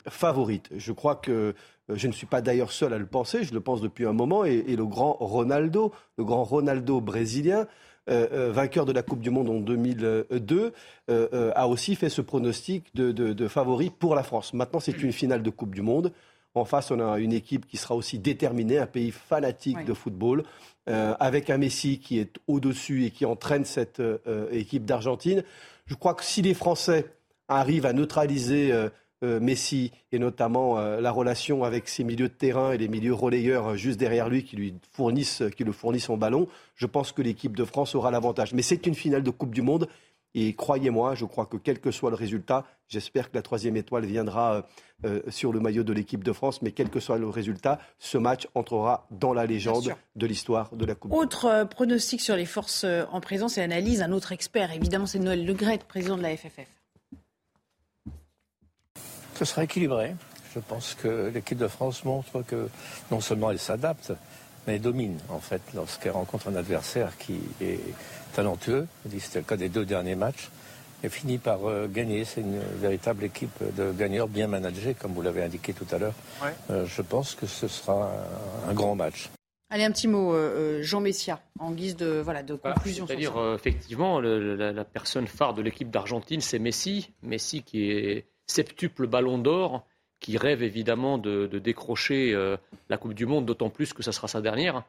favorite. Je crois que je ne suis pas d'ailleurs seul à le penser, je le pense depuis un moment, et, le grand Ronaldo, le grand Ronaldo brésilien, euh, euh, vainqueur de la Coupe du Monde en 2002, euh, a aussi fait ce pronostic de, favori pour la France. Maintenant, c'est une finale de Coupe du Monde. En face, on a une équipe qui sera aussi déterminée, un pays fanatique de football, avec un Messi qui est au-dessus et qui entraîne cette équipe d'Argentine. Je crois que si les Français arrivent à neutraliser euh, Messi et notamment euh, la relation avec ses milieux de terrain et les milieux relayeurs euh, juste derrière lui qui lui fournissent, qui le fournissent en ballon, je pense que l'équipe de France aura l'avantage. Mais c'est une finale de Coupe du Monde et croyez-moi, je crois que quel que soit le résultat, j'espère que la troisième étoile viendra sur le maillot de l'équipe de France, mais quel que soit le résultat, ce match entrera dans la légende de l'histoire de la Coupe. Autre pronostic sur les forces en présence et analyse, un autre expert, évidemment, c'est Noël Legret, président de la FFF. Ce sera équilibré. Je pense que l'équipe de France montre que non seulement elle s'adapte, mais elle domine en fait lorsqu'elle rencontre un adversaire qui est talentueux. C'était le cas des deux derniers matchs. Et finit par euh, gagner. C'est une véritable équipe de gagneurs bien managés, comme vous l'avez indiqué tout à l'heure. Euh, je pense que ce sera un, grand match. Allez, un petit mot, euh, Jean Messia, en guise de, voilà, de conclusion. C'est-à-dire, effectivement, la, la, personne phare de l'équipe d'Argentine, c'est Messi. Messi qui est septuple ballon d'or, qui rêve évidemment de, décrocher euh, la Coupe du Monde, d'autant plus que ça sera sa dernière.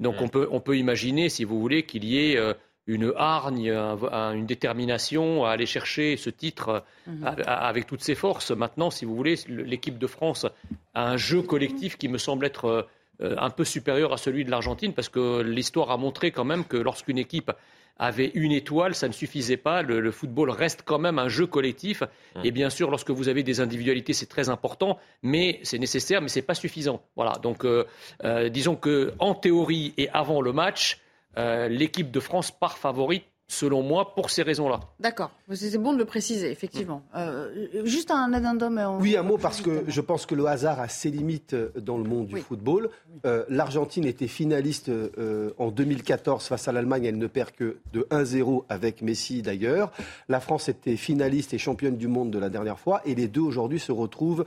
Donc on, peut, on peut imaginer, si vous voulez, qu'il y ait euh, une hargne, une détermination à aller chercher ce titre mhm. avec toutes ses forces. Maintenant, si vous voulez, l'équipe de France a un jeu collectif qui me semble être euh, un peu supérieur à celui de l'Argentine, parce que l'histoire a montré quand même que lorsqu'une équipe avait une étoile, ça ne suffisait pas. Le, football reste quand même un jeu collectif. Mmh. Et bien sûr, lorsque vous avez des individualités, c'est très important, mais c'est nécessaire, mais ce n'est pas suffisant. Voilà. Donc, euh, euh, disons que en théorie et avant le match, euh, l'équipe de France part favorite selon moi, pour ces raisons-là. D'accord. C'est bon de le préciser, effectivement. Euh, juste un addendum. Oui, un mot, parce que je pense que le hasard a ses limites euh, dans le monde du football. Euh, L'Argentine était finaliste en 2014 face à l'Allemagne. Elle ne perd que de 1-0 avec Messi, d'ailleurs. La France était finaliste et championne du monde de la dernière fois. Et les deux, aujourd'hui, se retrouvent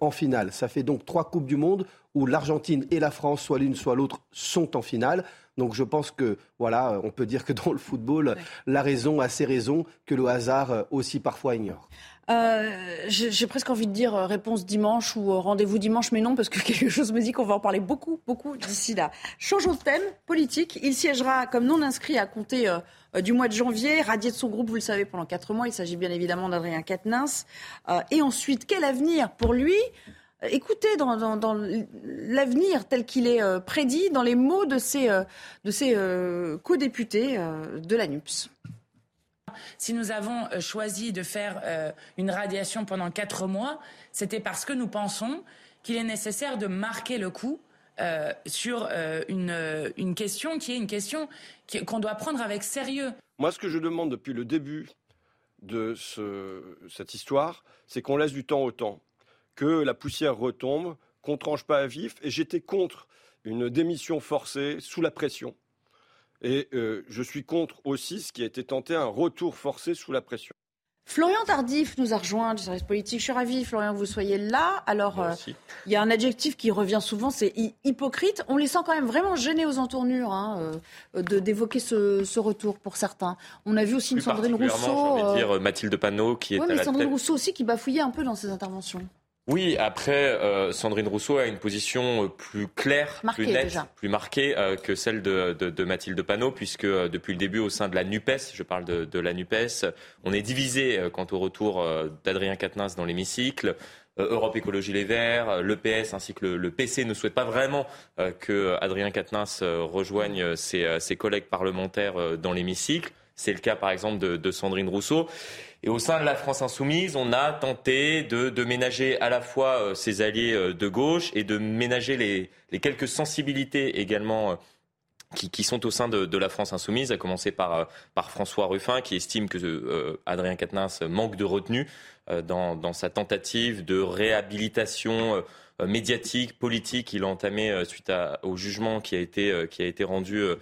en finale. Ça fait donc trois Coupes du Monde où l'Argentine et la France, soit l'une, soit l'autre, sont en finale. Donc je pense que, voilà, on peut dire que dans le football, la raison a ses raisons que le hasard euh, aussi parfois ignore. Euh, j'ai presque envie de dire euh, réponse dimanche ou rendez-vous dimanche, mais non, parce que quelque chose me dit qu'on va en parler beaucoup, beaucoup d'ici là. Changeons de thème, politique. Il siégera comme non inscrit à compter du mois de janvier, radié de son groupe, vous le savez, pendant quatre mois. Il s'agit bien évidemment d'Adrien Quatennens. et ensuite, quel avenir pour lui? Écoutez dans, l'avenir tel qu'il est euh, prédit dans les mots de ces, euh, de ces euh, co-députés de la NUPS. Si nous avons choisi de faire une radiation pendant quatre mois, c'était parce que nous pensons qu'il est nécessaire de marquer le coup sur une, une, question qui est une question qu'on doit prendre avec sérieux. Moi, ce que je demande depuis le début de ce, cette histoire, c'est qu'on laisse du temps au temps que la poussière retombe, qu'on tranche pas à vif. Et j'étais contre une démission forcée sous la pression. Et euh, je suis contre aussi ce qui a été tenté, un retour forcé sous la pression. Florian Tardif nous a rejoint du service politique. Je suis ravie, Florian, que vous soyez là. Alors, euh, il y a un adjectif qui revient souvent, c'est hypocrite. On les sent quand même vraiment gênés aux entournures hein, euh, d'évoquer ce, retour pour certains. On a vu aussi une Sandrine Rousseau. dire Mathilde Panot qui est mais Sandrine Rousseau aussi qui bafouillait un peu dans ses interventions. Oui, après, euh, Sandrine Rousseau a une position euh, plus claire, plus nette, plus marquée euh, que celle de, Mathilde Panot, puisque depuis le début, au sein de la NUPES, je parle de, la NUPES, on est divisé quant au retour d'Adrien Quatennens dans l'hémicycle. Europe Écologie Les Verts, l'EPS ainsi que le, PC ne souhaitent pas vraiment que Adrien Quatennens rejoigne ses, ses, collègues parlementaires dans l'hémicycle. C'est le cas par exemple de Sandrine Rousseau. Et au sein de la France insoumise, on a tenté de, ménager à la fois euh, ses alliés euh, de gauche et de ménager les, quelques sensibilités également euh, qui, sont au sein de, la France insoumise, à commencer par, par François Ruffin, qui estime que Adrien Quatennens manque de retenue dans, sa tentative de réhabilitation médiatique, politique. Il a entamé suite au jugement qui a été, qui a été rendu euh,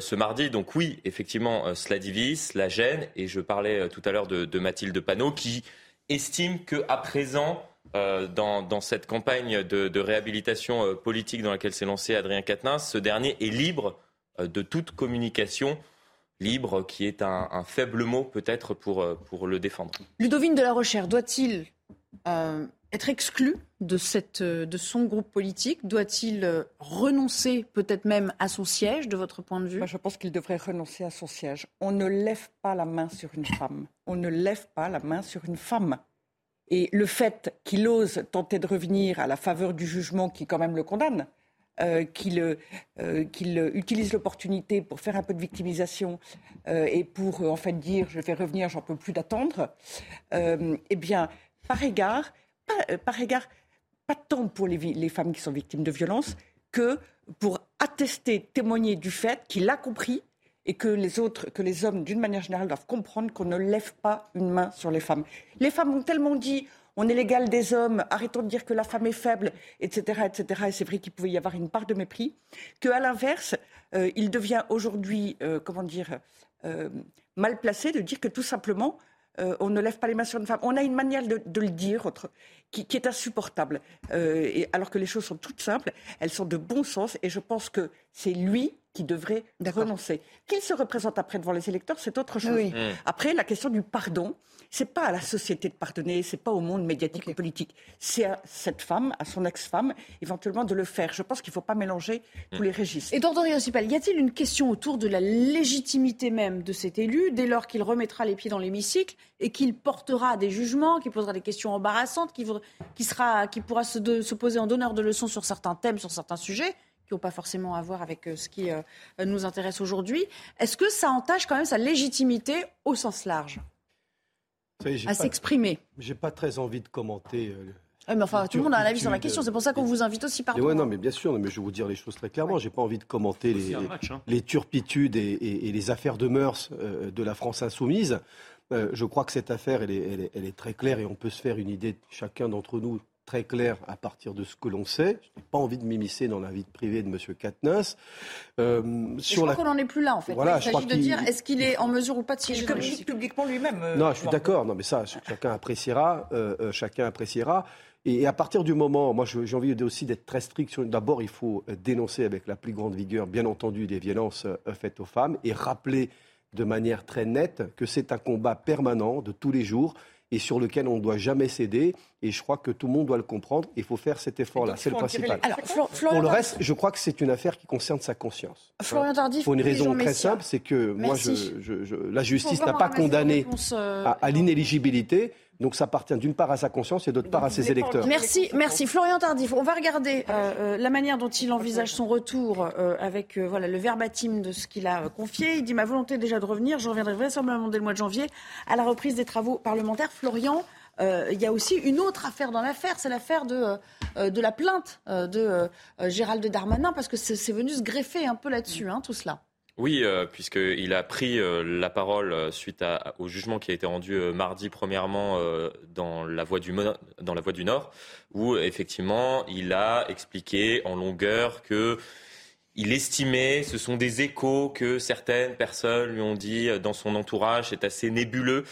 ce mardi. Donc oui, effectivement, euh, cela divise, cela gêne. Et je parlais euh, tout à l'heure de, Mathilde Panot qui estime qu'à présent, dans, cette campagne de, réhabilitation politique dans laquelle s'est lancé Adrien Quatennens, ce dernier est libre de toute communication libre, qui est un, faible mot peut-être pour, pour le défendre. Ludovine de la Recherche, doit-il être exclu de, cette, de son groupe politique? Doit-il euh, renoncer peut-être même à son siège, de votre point de vue? Je pense qu'il devrait renoncer à son siège. On ne lève pas la main sur une femme. On ne lève pas la main sur une femme. Et le fait qu'il ose tenter de revenir à la faveur du jugement qui quand même le condamne, euh, qu'il euh, utilise l'opportunité pour faire un peu de victimisation et pour en fait dire je vais revenir, j'en peux plus d'attendre, eh bien, par égard, euh, par égard, pas tant pour les, femmes qui sont victimes de violences que pour attester, témoigner du fait qu'il a compris et que les autres, que les hommes, d'une manière générale, doivent comprendre qu'on ne lève pas une main sur les femmes. Les femmes ont tellement dit on est l'égal des hommes, arrêtons de dire que la femme est faible, etc., etc. Et c'est vrai qu'il pouvait y avoir une part de mépris. Qu'à l'inverse, euh, il devient aujourd'hui, euh, comment dire, mal placé de dire que tout simplement euh, on ne lève pas les mains sur une femme. On a une manière de, le dire qui, est insupportable. Euh, alors que les choses sont toutes simples, elles sont de bon sens et je pense que c'est lui qui devrait renoncer. Qu'il se représente après devant les électeurs, c'est autre chose. Mmh. Après, la question du pardon, c'est pas à la société de pardonner, c'est pas au monde médiatique ou politique. C'est à cette femme, à son ex-femme, éventuellement de le faire. Je pense qu'il ne faut pas mélanger tous mmh. les registres. Et Dorian Sipel, y a-t-il une question autour de la légitimité même de cet élu dès lors qu'il remettra les pieds dans l'hémicycle et qu'il portera des jugements, qu'il posera des questions embarrassantes, qui, sera, qui pourra se, se poser en donneur de leçons sur certains thèmes, sur certains sujets qui n'ont pas forcément à voir avec euh, ce qui euh, nous intéresse aujourd'hui. Est-ce que ça entache quand même sa légitimité au sens large? À s'exprimer J'ai pas très envie de commenter. Euh, ah, mais enfin, tout le monde a un avis sur la question. C'est pour ça qu'on vous invite aussi partout. Ouais, non, mais bien sûr. Mais je vais vous dire les choses très clairement. J'ai pas envie de commenter les, hein. les, turpitudes et, les affaires de mœurs de la France insoumise. je crois que cette affaire, elle est, elle est, très claire et on peut se faire une idée, chacun d'entre nous, très clair à partir de ce que l'on sait. Je n'ai pas envie de m'immiscer dans la vie privée de M. Katniss. Euh, sur je crois qu'on n'en est plus là, en fait. Voilà, Il s'agit de dire est-ce qu'il est en mesure ou pas de siéger Il publiquement lui-même. Euh, non, je suis d'accord. Non, mais ça, chacun appréciera. Euh, euh, chacun appréciera. Et à partir du moment, moi j'ai envie aussi d'être très strict. D'abord, il faut dénoncer avec la plus grande vigueur, bien entendu, des violences faites aux femmes et rappeler de manière très nette que c'est un combat permanent de tous les jours et sur lequel on ne doit jamais céder. Et je crois que tout le monde doit le comprendre. Il faut faire cet effort-là. C'est le principal. Pour le reste, je crois que c'est une affaire qui concerne sa conscience. Florian Tardif, pour une raison très simple, c'est que moi, je, la justice n'a pas condamné euh, à l'inéligibilité. Donc ça appartient d'une part à sa conscience et d'autre part à ses électeurs. Merci, merci. Florian Tardif, on va regarder euh, euh, la manière dont il envisage son retour euh, avec voilà, le verbatim de ce qu'il a confié. Il dit ma volonté déjà de revenir, je reviendrai vraisemblablement dès le mois de janvier à la reprise des travaux parlementaires. Florian, il y a aussi une autre affaire dans l'affaire, c'est l'affaire de, de la plainte de Gérald Darmanin, parce que c'est venu se greffer un peu là-dessus, hein, tout cela. Oui, euh, puisqu'il a pris euh, la parole euh, suite au jugement qui a été rendu mardi premièrement dans, la voie du, Nord, où effectivement il a expliqué en longueur que il estimait, ce sont des échos que certaines personnes lui ont dit dans son entourage, c'est assez nébuleux,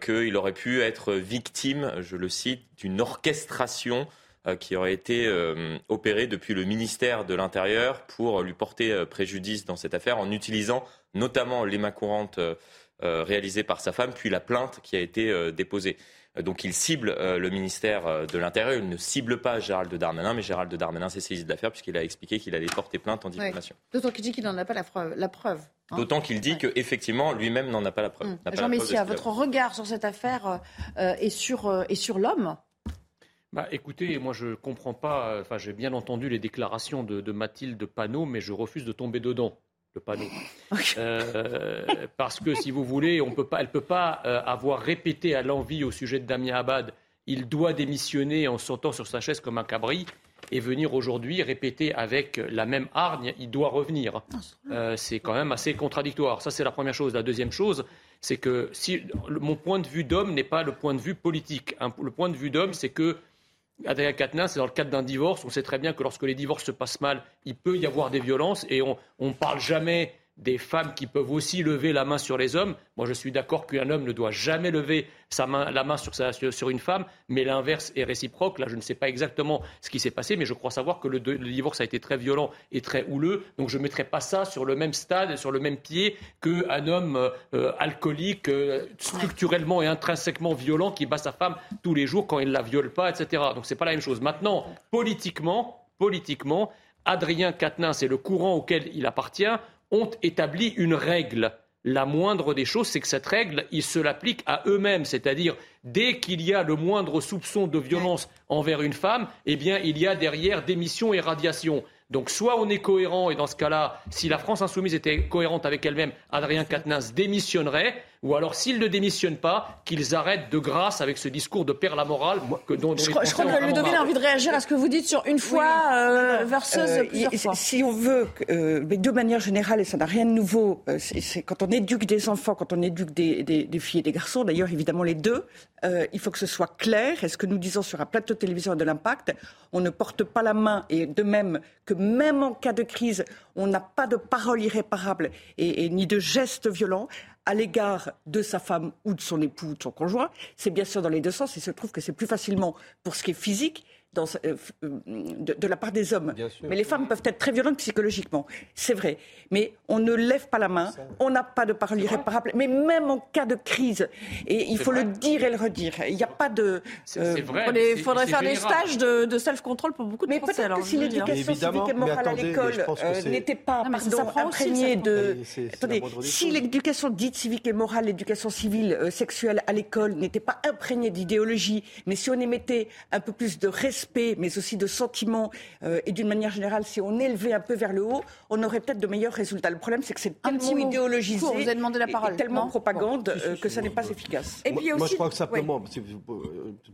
qu'il aurait pu être victime, je le cite, d'une orchestration qui aurait été euh, opéré depuis le ministère de l'Intérieur pour lui porter euh, préjudice dans cette affaire en utilisant notamment les mains courantes réalisées par sa femme, puis la plainte qui a été déposée. Donc il cible le ministère de l'Intérieur. Il ne cible pas Gérald Darmanin, mais Gérald Darmanin s'est saisi de l'affaire puisqu'il a expliqué qu'il allait porter plainte en diffamation. D'autant qu'il dit qu'il n'en a pas la preuve. La preuve hein. D'autant qu'il dit qu'effectivement, lui-même n'en a pas la preuve. Hum. Jean Messia, votre regard sur cette affaire et sur, et sur l'homme? Bah, écoutez, moi je comprends pas. Enfin, j'ai bien entendu les déclarations de, Mathilde Panot, mais je refuse de tomber dedans. Le panneau. Euh, parce que si vous voulez, on peut pas, elle ne peut pas euh, avoir répété à l'envie au sujet de Damien Abad il doit démissionner en sautant sur sa chaise comme un cabri et venir aujourd'hui répéter avec la même hargne il doit revenir. Euh, c'est quand même assez contradictoire. Ça, c'est la première chose. La deuxième chose, c'est que si, mon point de vue d'homme n'est pas le point de vue politique. le point de vue d'homme, c'est que Adrien Quatennens, c'est dans le cadre d'un divorce. On sait très bien que lorsque les divorces se passent mal, il peut y avoir des violences et on ne parle jamais des femmes qui peuvent aussi lever la main sur les hommes. Moi, je suis d'accord qu'un homme ne doit jamais lever sa main, la main sur, une femme, mais l'inverse est réciproque. Là, je ne sais pas exactement ce qui s'est passé, mais je crois savoir que le, divorce a été très violent et très houleux. Donc, je ne mettrai pas ça sur le même stade, sur le même pied qu'un homme euh, alcoolique, euh, structurellement et intrinsèquement violent, qui bat sa femme tous les jours quand il ne la viole pas, etc. Donc, ce n'est pas la même chose. Maintenant, politiquement, politiquement, Adrien Quatennens et le courant auquel il appartient ont établi une règle. La moindre des choses, c'est que cette règle, ils se l'appliquent à eux-mêmes, c'est-à-dire dès qu'il y a le moindre soupçon de violence envers une femme, eh bien, il y a derrière démission et radiation. Donc soit on est cohérent, et dans ce cas-là, si la France insoumise était cohérente avec elle-même, Adrien Quatennens démissionnerait, ou alors s'ils ne démissionnent pas, qu'ils arrêtent de grâce avec ce discours de père la morale que, dont, je, crois, je crois que Ludovine a envie de réagir à ce que vous dites sur une fois euh, versus euh, plusieurs fois. Si on veut, euh, mais de manière générale, et ça n'a rien de nouveau, euh, c'est quand on éduque des enfants, quand on éduque des, des, des filles et des garçons, d'ailleurs évidemment les deux, euh, il faut que ce soit clair. Et ce que nous disons sur un plateau de télévision de l'impact, on ne porte pas la main. Et de même que même en cas de crise, on n'a pas de parole irréparable et, et ni de gestes violents à l'égard de sa femme ou de son époux ou de son conjoint. C'est bien sûr dans les deux sens. Il se trouve que c'est plus facilement pour ce qui est physique euh, de, la part des hommes. Mais les femmes peuvent être très violentes psychologiquement, c'est vrai. Mais on ne lève pas la main, on n'a pas de parole irréparable, mais même en cas de crise, et il faut le dire et le redire, il n'y a pas de... Euh, il faudrait faire des stages de, self-control pour beaucoup de mais Français. Mais peut-être que si l'éducation civique et morale à l'école euh, n'était pas imprégnée de... Attendez, si l'éducation dite civique et morale, l'éducation civile, sexuelle à l'école n'était pas imprégnée d'idéologie, mais si on y mettait un peu plus de respect, mais aussi de sentiments, euh, et d'une manière générale, si on élevait un peu vers le haut, on aurait peut-être de meilleurs résultats. Le problème, c'est que c'est tellement idéologisé, vous avez demandé la parole. Et tellement propagande euh, que ça n'est pas efficace. Et puis moi, je crois que simplement, vous,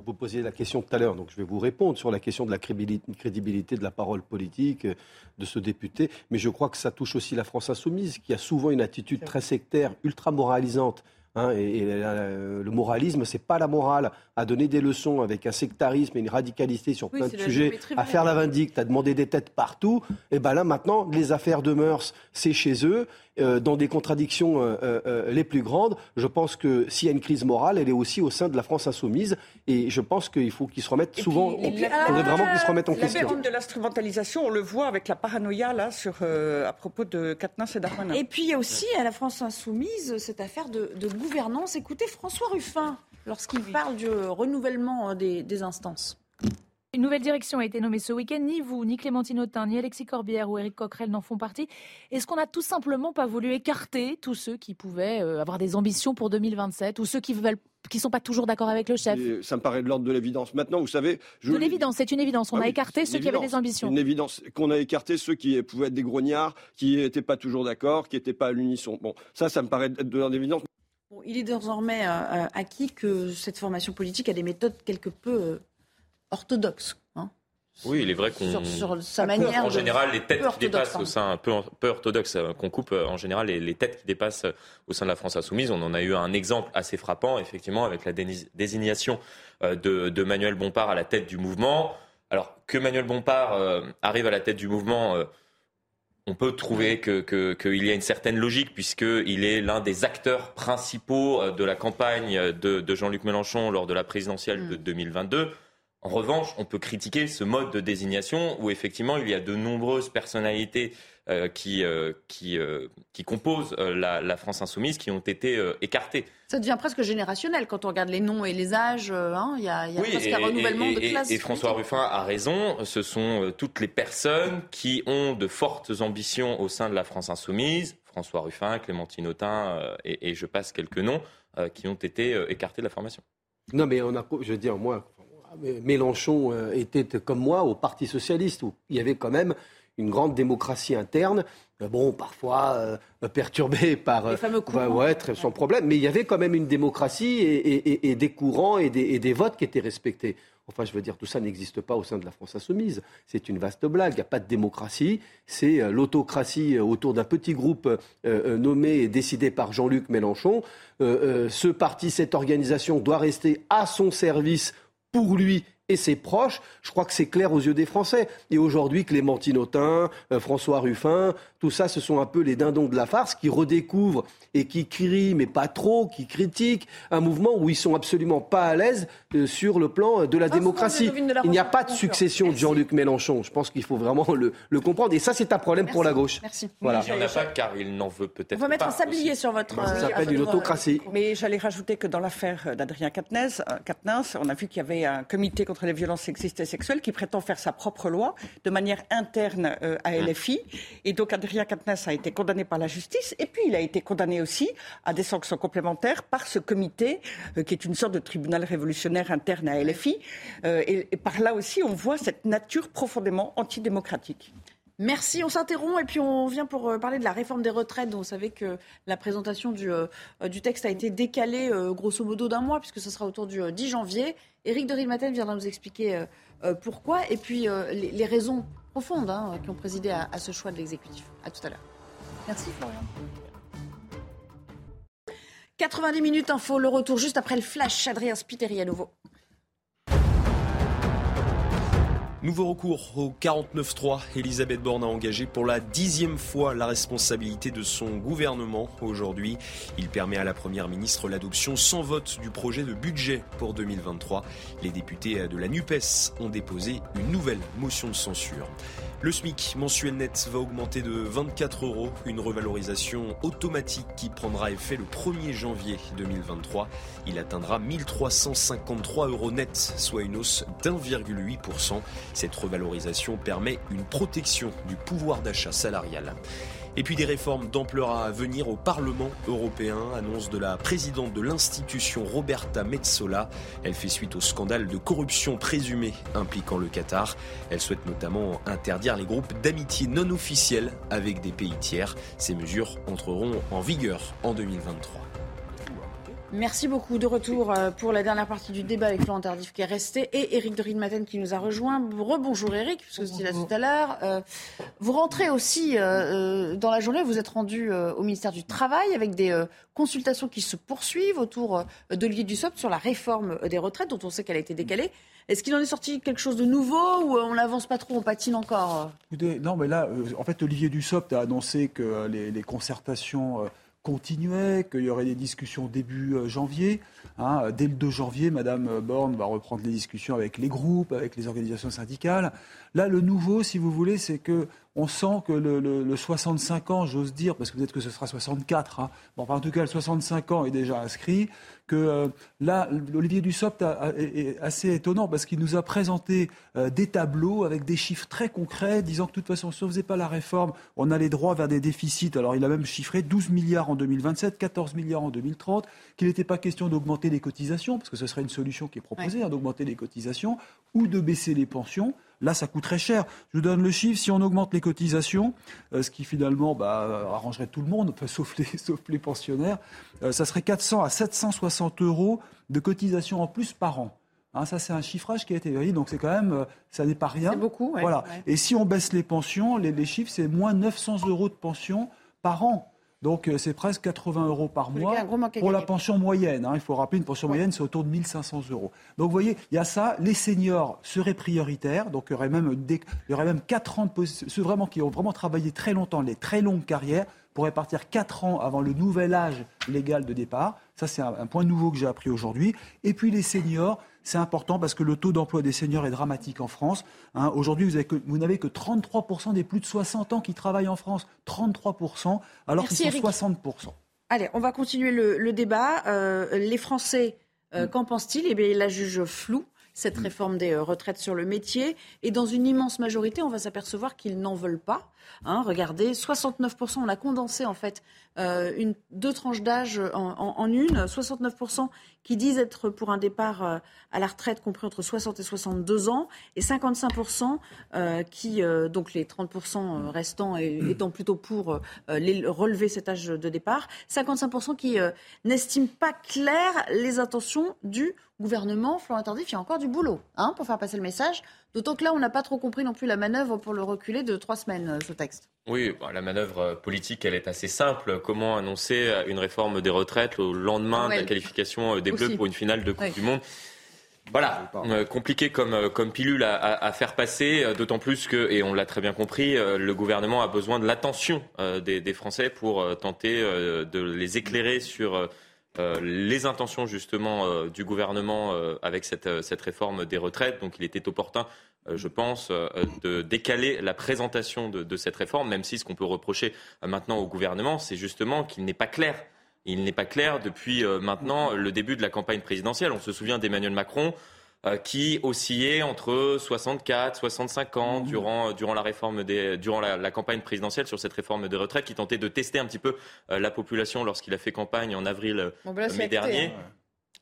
vous posiez la question tout à l'heure, donc je vais vous répondre sur la question de la crédibilité de la parole politique de ce député, mais je crois que ça touche aussi la France insoumise, qui a souvent une attitude très sectaire, ultra moralisante Hein, et, le moralisme, c'est pas la morale. À donner des leçons avec un sectarisme et une radicalité sur plein de sujets, à faire la vindicte, à demander des têtes partout, et ben là maintenant, les affaires de mœurs, c'est chez eux. Euh, dans des contradictions euh, euh, les plus grandes. Je pense que s'il y a une crise morale, elle est aussi au sein de la France insoumise. Et je pense qu'il faut qu'ils se remettent souvent. il faudrait vraiment qu'ils se remettent en question. de l'instrumentalisation, on le voit avec la paranoïa là sur à propos de Katniss et Darmanin. Et puis il y a aussi à la France insoumise cette affaire de, gouvernance. Écoutez François Ruffin lorsqu'il parle du renouvellement des instances. Une nouvelle direction a été nommée ce week-end. Ni vous, ni Clémentine Autain, ni Alexis Corbière ou Éric Coquerel n'en font partie. Est-ce qu'on n'a tout simplement pas voulu écarter tous ceux qui pouvaient euh, avoir des ambitions pour 2027 ou ceux qui veulent qui sont pas toujours d'accord avec le chef. ça me paraît de l'ordre de l'évidence. Maintenant, vous savez, je... de l'évidence, c'est une évidence. On ah a écarté ceux qui avaient des ambitions. Une évidence qu'on a écarté ceux qui pouvaient être des grognards, qui n'étaient pas toujours d'accord, qui n'étaient pas à l'unisson. Bon, ça, ça me paraît de l'ordre de l'évidence. Bon, il est désormais euh, euh, acquis que cette formation politique a des méthodes quelque peu orthodoxe. Hein. oui, il est vrai qu'on. Sur, sa manière. En général, les têtes qui dépassent au sein, peu, peu orthodoxe, euh, qu'on coupe euh, en général, les, têtes qui dépassent euh, au sein de la France Insoumise. On en a eu un exemple assez frappant, effectivement, avec la désignation de, Manuel Bompard à la tête du mouvement. Alors, que Manuel Bompard arrive à la tête du mouvement. on peut trouver qu'il y a une certaine logique puisqu'il est l'un des acteurs principaux de la campagne de, de Jean-Luc Mélenchon lors de la présidentielle de 2022. En revanche, on peut critiquer ce mode de désignation où effectivement il y a de nombreuses personnalités euh, qui, euh, qui, euh, qui, composent la, France insoumise qui ont été écartées. Ça devient presque générationnel quand on regarde les noms et les âges. Hein, il y a, y a presque un renouvellement de classe. Et, François Ruffin a raison. Ce sont toutes les personnes qui ont de fortes ambitions au sein de la France insoumise. François Ruffin, Clémentine Autain et, et, je passe quelques noms qui ont été écartés de la formation. Non, mais on a, je veux dire, moi, Mélenchon euh, était comme moi au Parti socialiste, où il y avait quand même une grande démocratie interne. Euh, bon, parfois euh, perturbée par. Les fameux ouais, très, sans problème. Mais il y avait quand même une démocratie et, des courants et des, votes qui étaient respectés. Enfin, je veux dire, tout ça n'existe pas au sein de la France insoumise. C'est une vaste blague. Il n'y a pas de démocratie. C'est l'autocratie autour d'un petit groupe nommé et décidé par Jean-Luc Mélenchon. ce parti, cette organisation doit rester à son service pour lui et ses proches, je crois que c'est clair aux yeux des Français. Et aujourd'hui, Clémentine Autain, euh, François Ruffin, tout ça, ce sont un peu les dindons de la farce qui redécouvrent et qui crient, mais pas trop, qui critiquent un mouvement où ils sont absolument pas à l'aise euh, sur le plan de la démocratie. Il n'y a pas de succession de Jean-Luc Mélenchon. Je pense qu'il faut vraiment le, comprendre. Et ça, c'est un problème pour la gauche. Merci. Voilà. Il n'y en a pas car il n'en veut peut-être pas. On va mettre un sablier sur votre. Ça euh, s'appelle une autocratie. Mais j'allais rajouter que dans l'affaire d'Adrien Quatennens, on a vu qu'il y avait un comité contre les violences sexistes et sexuelles qui prétend faire sa propre loi de manière interne à mmh. LFI. Et donc Adrien Quatennens a été condamné par la justice et puis il a été condamné aussi à des sanctions complémentaires par ce comité euh, qui est une sorte de tribunal révolutionnaire interne à LFI. Euh, et, par là aussi, on voit cette nature profondément antidémocratique. Merci. On s'interrompt et puis on vient pour euh, parler de la réforme des retraites. vous savez que la présentation du, du texte a été décalée grosso modo d'un mois puisque ce sera autour du 10 janvier. Éric de Rilmaten viendra nous expliquer pourquoi et puis les, raisons profondes hein, qui ont présidé à, à ce choix de l'exécutif. À tout à l'heure. Merci Florian. 90 minutes info, le retour juste après le flash. Adrien Spiteri à nouveau. Nouveau recours au 49-3. Elisabeth Borne a engagé pour la dixième fois la responsabilité de son gouvernement aujourd'hui. Il permet à la Première ministre l'adoption sans vote du projet de budget pour 2023. Les députés de la NUPES ont déposé une nouvelle motion de censure. Le SMIC mensuel net va augmenter de 24 euros, une revalorisation automatique qui prendra effet le 1er janvier 2023. Il atteindra 1353 euros net, soit une hausse d'1,8%. Cette revalorisation permet une protection du pouvoir d'achat salarial. Et puis des réformes d'ampleur à venir au Parlement européen, annonce de la présidente de l'institution Roberta Metsola. Elle fait suite au scandale de corruption présumé impliquant le Qatar. Elle souhaite notamment interdire les groupes d'amitié non officiels avec des pays tiers. Ces mesures entreront en vigueur en 2023. Merci beaucoup. De retour euh, pour la dernière partie du débat avec Florent Tardif qui est resté et Éric de Maten qui nous a rejoint. Rebonjour Éric, puisque c'était là tout à l'heure. Euh, vous rentrez aussi euh, dans la journée, vous êtes rendu au ministère du Travail avec des consultations qui se poursuivent autour d'Olivier Dussopt sur la réforme des retraites dont on sait qu'elle a été décalée. Est-ce qu'il en est sorti quelque chose de nouveau ou on n'avance pas trop, on patine encore Non, mais là, en fait, Olivier Dussopt a annoncé que les concertations continuait, qu'il y aurait des discussions début euh, janvier. Hein. Dès le 2 janvier, Madame Borne va reprendre les discussions avec les groupes, avec les organisations syndicales. Là, le nouveau, si vous voulez, c'est que on sent que le, 65 ans, j'ose dire, parce que peut-être que ce sera 64, hein. bon, en tout cas, le 65 ans est déjà inscrit, que euh, là, Olivier Dussopt est assez étonnant parce qu'il nous a présenté euh, des tableaux avec des chiffres très concrets, disant que de toute façon, si on ne faisait pas la réforme, on allait droit vers des déficits. Alors, il a même chiffré 12 milliards en 2027, 14 milliards en 2030, qu'il n'était pas question d'augmenter les cotisations, parce que ce serait une solution qui est proposée, hein, d'augmenter les cotisations, ou de baisser les pensions. Là, ça coûte très cher. Je vous donne le chiffre. Si on augmente les cotisations, euh, ce qui finalement bah, arrangerait tout le monde, sauf, les, sauf les pensionnaires, euh, ça serait 400 à 760 euros de cotisations en plus par an. Hein, ça, c'est un chiffrage qui a été vérifié, donc c'est quand même, euh, ça n'est pas rien. C'est beaucoup. voilà. Et si on baisse les pensions, les, les chiffres, c'est moins 900 euros de pension par an. Donc euh, c'est presque 80 euros par mois pour la pension moyenne. Hein. Il faut rappeler, une pension moyenne, c'est autour de 1500 euros. Donc vous voyez, il y a ça. Les seniors seraient prioritaires. Donc il y aurait même, il y aurait même 4 ans de Ceux vraiment qui ont vraiment travaillé très longtemps, les très longues carrières, pourraient partir 4 ans avant le nouvel âge légal de départ. Ça, c'est un, un point nouveau que j'ai appris aujourd'hui. Et puis les seniors, c'est important parce que le taux d'emploi des seniors est dramatique en France. Hein. Aujourd'hui, vous, n'avez que 33% des plus de 60 ans qui travaillent en France. 33%, alors qu'ils sont 60%. Allez, on va continuer le, débat. Euh, les Français, euh, mm. qu'en pensent-ils? Eh bien, ils la jugent floue cette mm. réforme des euh, retraites sur le métier. Et dans une immense majorité, on va s'apercevoir qu'ils n'en veulent pas. Hein, regardez, 69%, on a condensé en fait euh, une, deux tranches d'âge en, une. 69% qui disent être pour un départ euh, à la retraite compris entre 60 et 62 ans. Et 55% qui, donc les 30% restants étant plutôt pour relever cet âge de départ. 55% qui n'estiment pas clair les intentions du gouvernement, Florent Tardif, il y a encore du boulot hein, pour faire passer le message. D'autant que là, on n'a pas trop compris non plus la manœuvre pour le reculer de trois semaines, euh, ce texte. Oui, la manœuvre euh, politique, elle est assez simple. Comment annoncer euh, une réforme des retraites au lendemain de la qualification des Bleus pour une finale de Coupe du Monde? Voilà, compliqué comme, comme pilule à, faire passer, d'autant plus que, et on l'a très bien compris, le gouvernement a besoin de l'attention des, des, Français pour tenter de les éclairer sur euh, les intentions justement euh, du gouvernement euh, avec cette, réforme des retraites. Donc il était opportun, je pense, de décaler la présentation de, de, cette réforme, même si ce qu'on peut reprocher maintenant au gouvernement, c'est justement qu'il n'est pas clair. Il n'est pas clair depuis maintenant le début de la campagne présidentielle. On se souvient d'Emmanuel Macron qui oscillait entre 64, 65 ans mmh. durant, durant la réforme des, durant la, campagne présidentielle sur cette réforme des retraites, qui tentait de tester un petit peu euh, la population lorsqu'il a fait campagne en avril bon, ben mai dernier. Hein.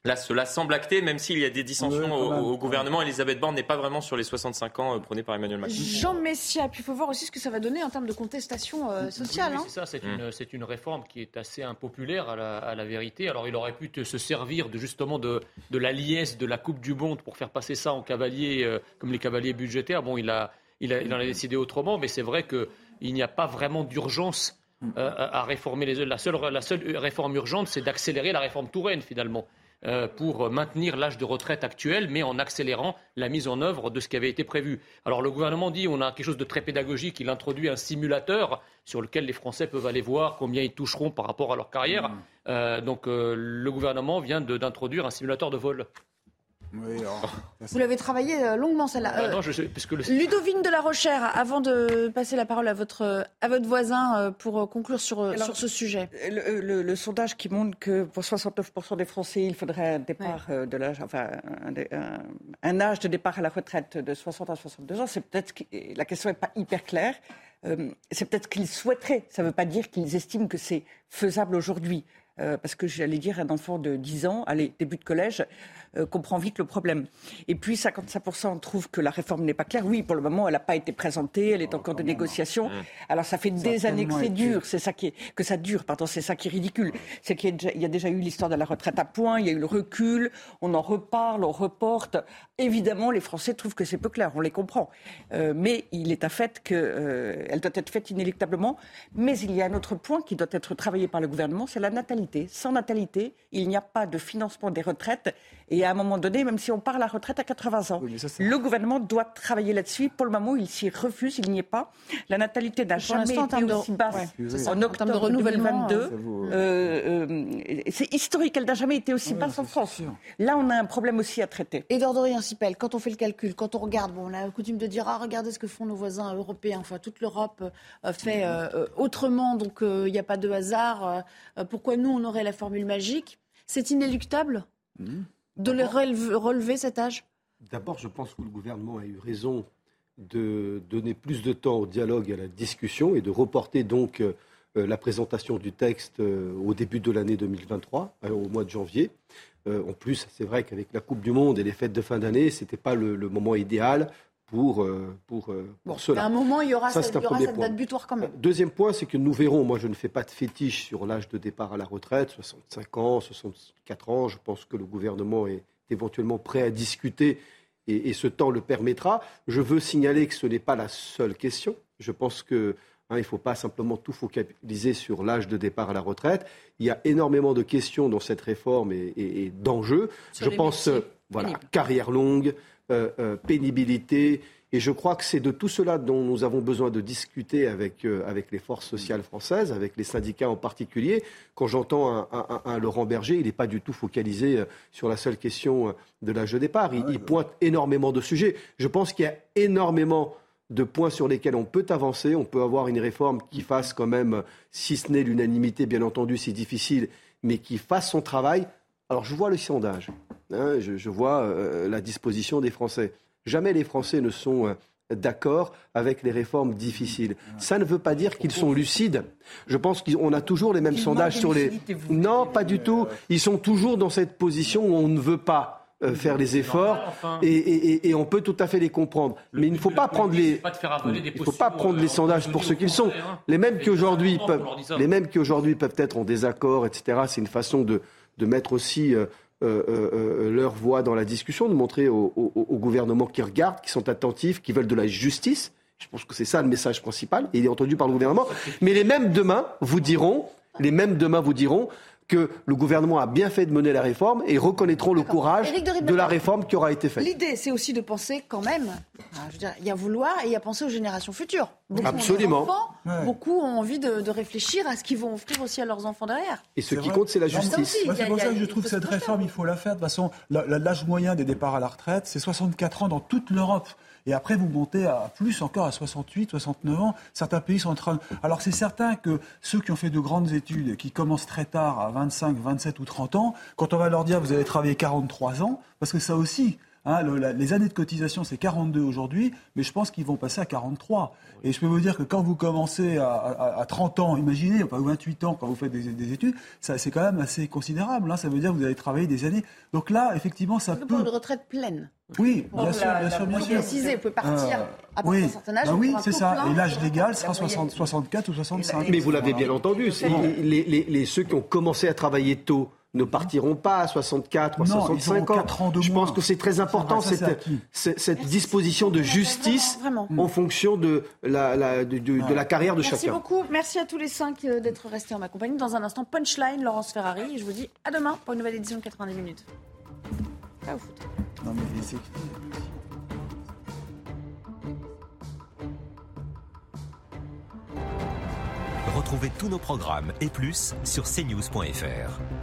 Là, cela semble acté, même s'il y a des dissensions au, gouvernement. Elisabeth Borne n'est pas vraiment sur les 65 ans euh, prônés par Emmanuel Macron. Jean Messia, puis il faut voir aussi ce que ça va donner en termes de contestation euh, sociale. Oui, c'est hein. ça, mm. c'est une, réforme qui est assez impopulaire à la, vérité. Alors il aurait pu se servir de, justement de, la liesse de la Coupe du Monde pour faire passer ça en cavalier, euh, comme les cavaliers budgétaires. Bon, il, a, il, a, il en a décidé autrement, mais c'est vrai qu'il n'y a pas vraiment d'urgence à réformer les... La seule, la seule réforme urgente, c'est d'accélérer la réforme Touraine, finalement. Euh, pour maintenir l'âge de retraite actuel, mais en accélérant la mise en œuvre de ce qui avait été prévu. Alors le gouvernement dit on a quelque chose de très pédagogique, il introduit un simulateur sur lequel les Français peuvent aller voir combien ils toucheront par rapport à leur carrière. Mmh. Euh, donc euh, le gouvernement vient d'introduire un simulateur de vol. Vous l'avez travaillé euh, longuement celle-là. Ah, euh, Ludovine de la Rochère, avant de passer la parole à votre, à votre voisin euh, pour conclure sur, sur ce sujet. Le, sondage qui montre que pour 69% des Français, il faudrait un départ de l'âge, enfin un, âge de départ à la retraite de 60 à 62 ans, c'est peut-être la question n'est pas hyper claire. c'est peut-être qu'ils souhaiteraient. Ça ne veut pas dire qu'ils estiment que c'est faisable aujourd'hui. parce que j'allais dire un enfant de 10 ans, allez, début de collège, euh, comprend vite le problème. Et puis 55% trouvent que la réforme n'est pas claire. Oui, pour le moment, elle n'a pas été présentée, elle est encore de négociation. Alors ça fait des années que c'est dur, c'est ça qui est, que ça dure, pardon, c'est ça qui est ridicule. C'est qu'il y, a déjà eu l'histoire de la retraite à points, il y a eu le recul, on en reparle, on reporte. Évidemment, les Français trouvent que c'est peu clair, on les comprend. Euh, mais il est à fait qu'elle euh, doit être faite inéluctablement. Mais il y a un autre point qui doit être travaillé par le gouvernement, c'est la natalité. Sans natalité, il n'y a pas de financement des retraites et à un moment donné, même si on part à la retraite à 80 ans, le gouvernement doit travailler là-dessus. Pour le moment, il s'y refuse, il n'y est pas. La natalité n'a jamais été aussi basse en octobre de renouvellement 2022. Euh, euh, c'est historique, elle n'a jamais été aussi basse en France. Là, on a un problème aussi à traiter. Et Dorian Sipel, quand on fait le calcul, quand on regarde, bon, on a coutume de dire, ah, regardez ce que font nos voisins européens. Enfin, toute l'Europe euh, fait autrement, donc il n'y a pas de hasard. pourquoi nous, on aurait la formule magique? C'est inéluctable? Mmh de les relever, cet âge? D'abord, je pense que le gouvernement a eu raison de donner plus de temps au dialogue et à la discussion et de reporter donc euh, la présentation du texte euh, au début de l'année 2023, euh, au mois de janvier. en plus, c'est vrai qu'avec la Coupe du Monde et les fêtes de fin d'année, ce n'était pas le, moment idéal pour, pour, cela. À un moment, il y aura, cette date butoir quand même. Deuxième point, c'est que nous verrons, moi je ne fais pas de fétiche sur l'âge de départ à la retraite, 65 ans, 64 ans, je pense que le gouvernement est éventuellement prêt à discuter et, ce temps le permettra. Je veux signaler que ce n'est pas la seule question. Je pense que hein, il ne faut pas simplement tout focaliser sur l'âge de départ à la retraite. Il y a énormément de questions dans cette réforme et, d'enjeux. Je pense, voilà, carrière longue, euh, euh, pénibilité, et je crois que c'est de tout cela dont nous avons besoin de discuter avec, euh, avec les forces sociales françaises, avec les syndicats en particulier. Quand j'entends un, Laurent Berger, il n'est pas du tout focalisé euh, sur la seule question euh, de l'âge de départ. Il, il, pointe énormément de sujets. Je pense qu'il y a énormément de points sur lesquels on peut avancer. On peut avoir une réforme qui fasse quand même, si ce n'est l'unanimité, bien entendu, c'est difficile, mais qui fasse son travail. Alors je vois le sondage, hein, je, vois la disposition des Français. Jamais les Français ne sont euh, d'accord avec les réformes difficiles. Ça ne veut pas dire qu'ils sont lucides. Je pense qu'on a toujours les mêmes sondages sur les... Non, pas du tout. Ils sont toujours dans cette position où on ne veut pas euh, faire les efforts et, on peut tout à fait les comprendre. Mais il ne faut pas prendre les, il faut pas prendre les euh, sondages pour ce qu'ils sont. Les mêmes qui aujourd'hui peuvent, les mêmes qui aujourd'hui peuvent être en désaccord, etc. C'est une façon de, de mettre aussi euh, euh, euh, leur voix dans la discussion, de montrer au, gouvernement qui regardent, qui sont attentifs, qui veulent de la justice. Je pense que c'est ça le message principal. Et il est entendu par le gouvernement. Mais les mêmes demain vous diront, les mêmes demain vous diront, que le gouvernement a bien fait de mener la réforme et reconnaîtront le courage de, la réforme qui aura été faite. L'idée, c'est aussi de penser quand même, il y a vouloir et il y a penser aux générations futures. Beaucoup Absolument. Beaucoup ont envie de, réfléchir à ce qu'ils vont offrir aussi à leurs enfants derrière. Et ce qui compte, c'est la justice. c'est pour ça que je trouve que cette réforme, il faut la faire. De toute façon, l'âge moyen des départs à la retraite, c'est 64 ans dans toute l'Europe. Et après, vous montez à plus encore à 68, 69 ans. Certains pays sont en train. Alors, c'est certain que ceux qui ont fait de grandes études, qui commencent très tard, à 25, 27 ou 30 ans, quand on va leur dire vous allez travailler 43 ans, parce que ça aussi, Hein, les années de cotisation, c'est 42 aujourd'hui, mais je pense qu'ils vont passer à 43. Et je peux vous dire que quand vous commencez à, 30 ans, imaginez, ou 28 ans, quand vous faites des, études, c'est quand même assez considérable. Hein. ça veut dire que vous allez travailler des années. Donc là, effectivement, ça peut... une retraite pleine. Oui, bien sûr, bien sûr, bien sûr. vous pouvez partir à oui. un certain âge. Bah oui, c'est ça. Et l'âge légal sera 64 ou 65. Mais vous l'avez bien entendu, les, ceux qui ont commencé à travailler tôt, ne partiront pas à 64 ou à 65 ans. Je pense que c'est très important cette, disposition de justice en fonction de la, de, la carrière de chacun. Merci beaucoup. Merci à tous les cinq euh, d'être restés en ma compagnie. Dans un instant, Punchline, Laurence Ferrari. Et je vous dis à demain pour une nouvelle édition de 90 minutes. Ciao foot. Non, mais Retrouvez tous nos programmes et plus sur cnews.fr.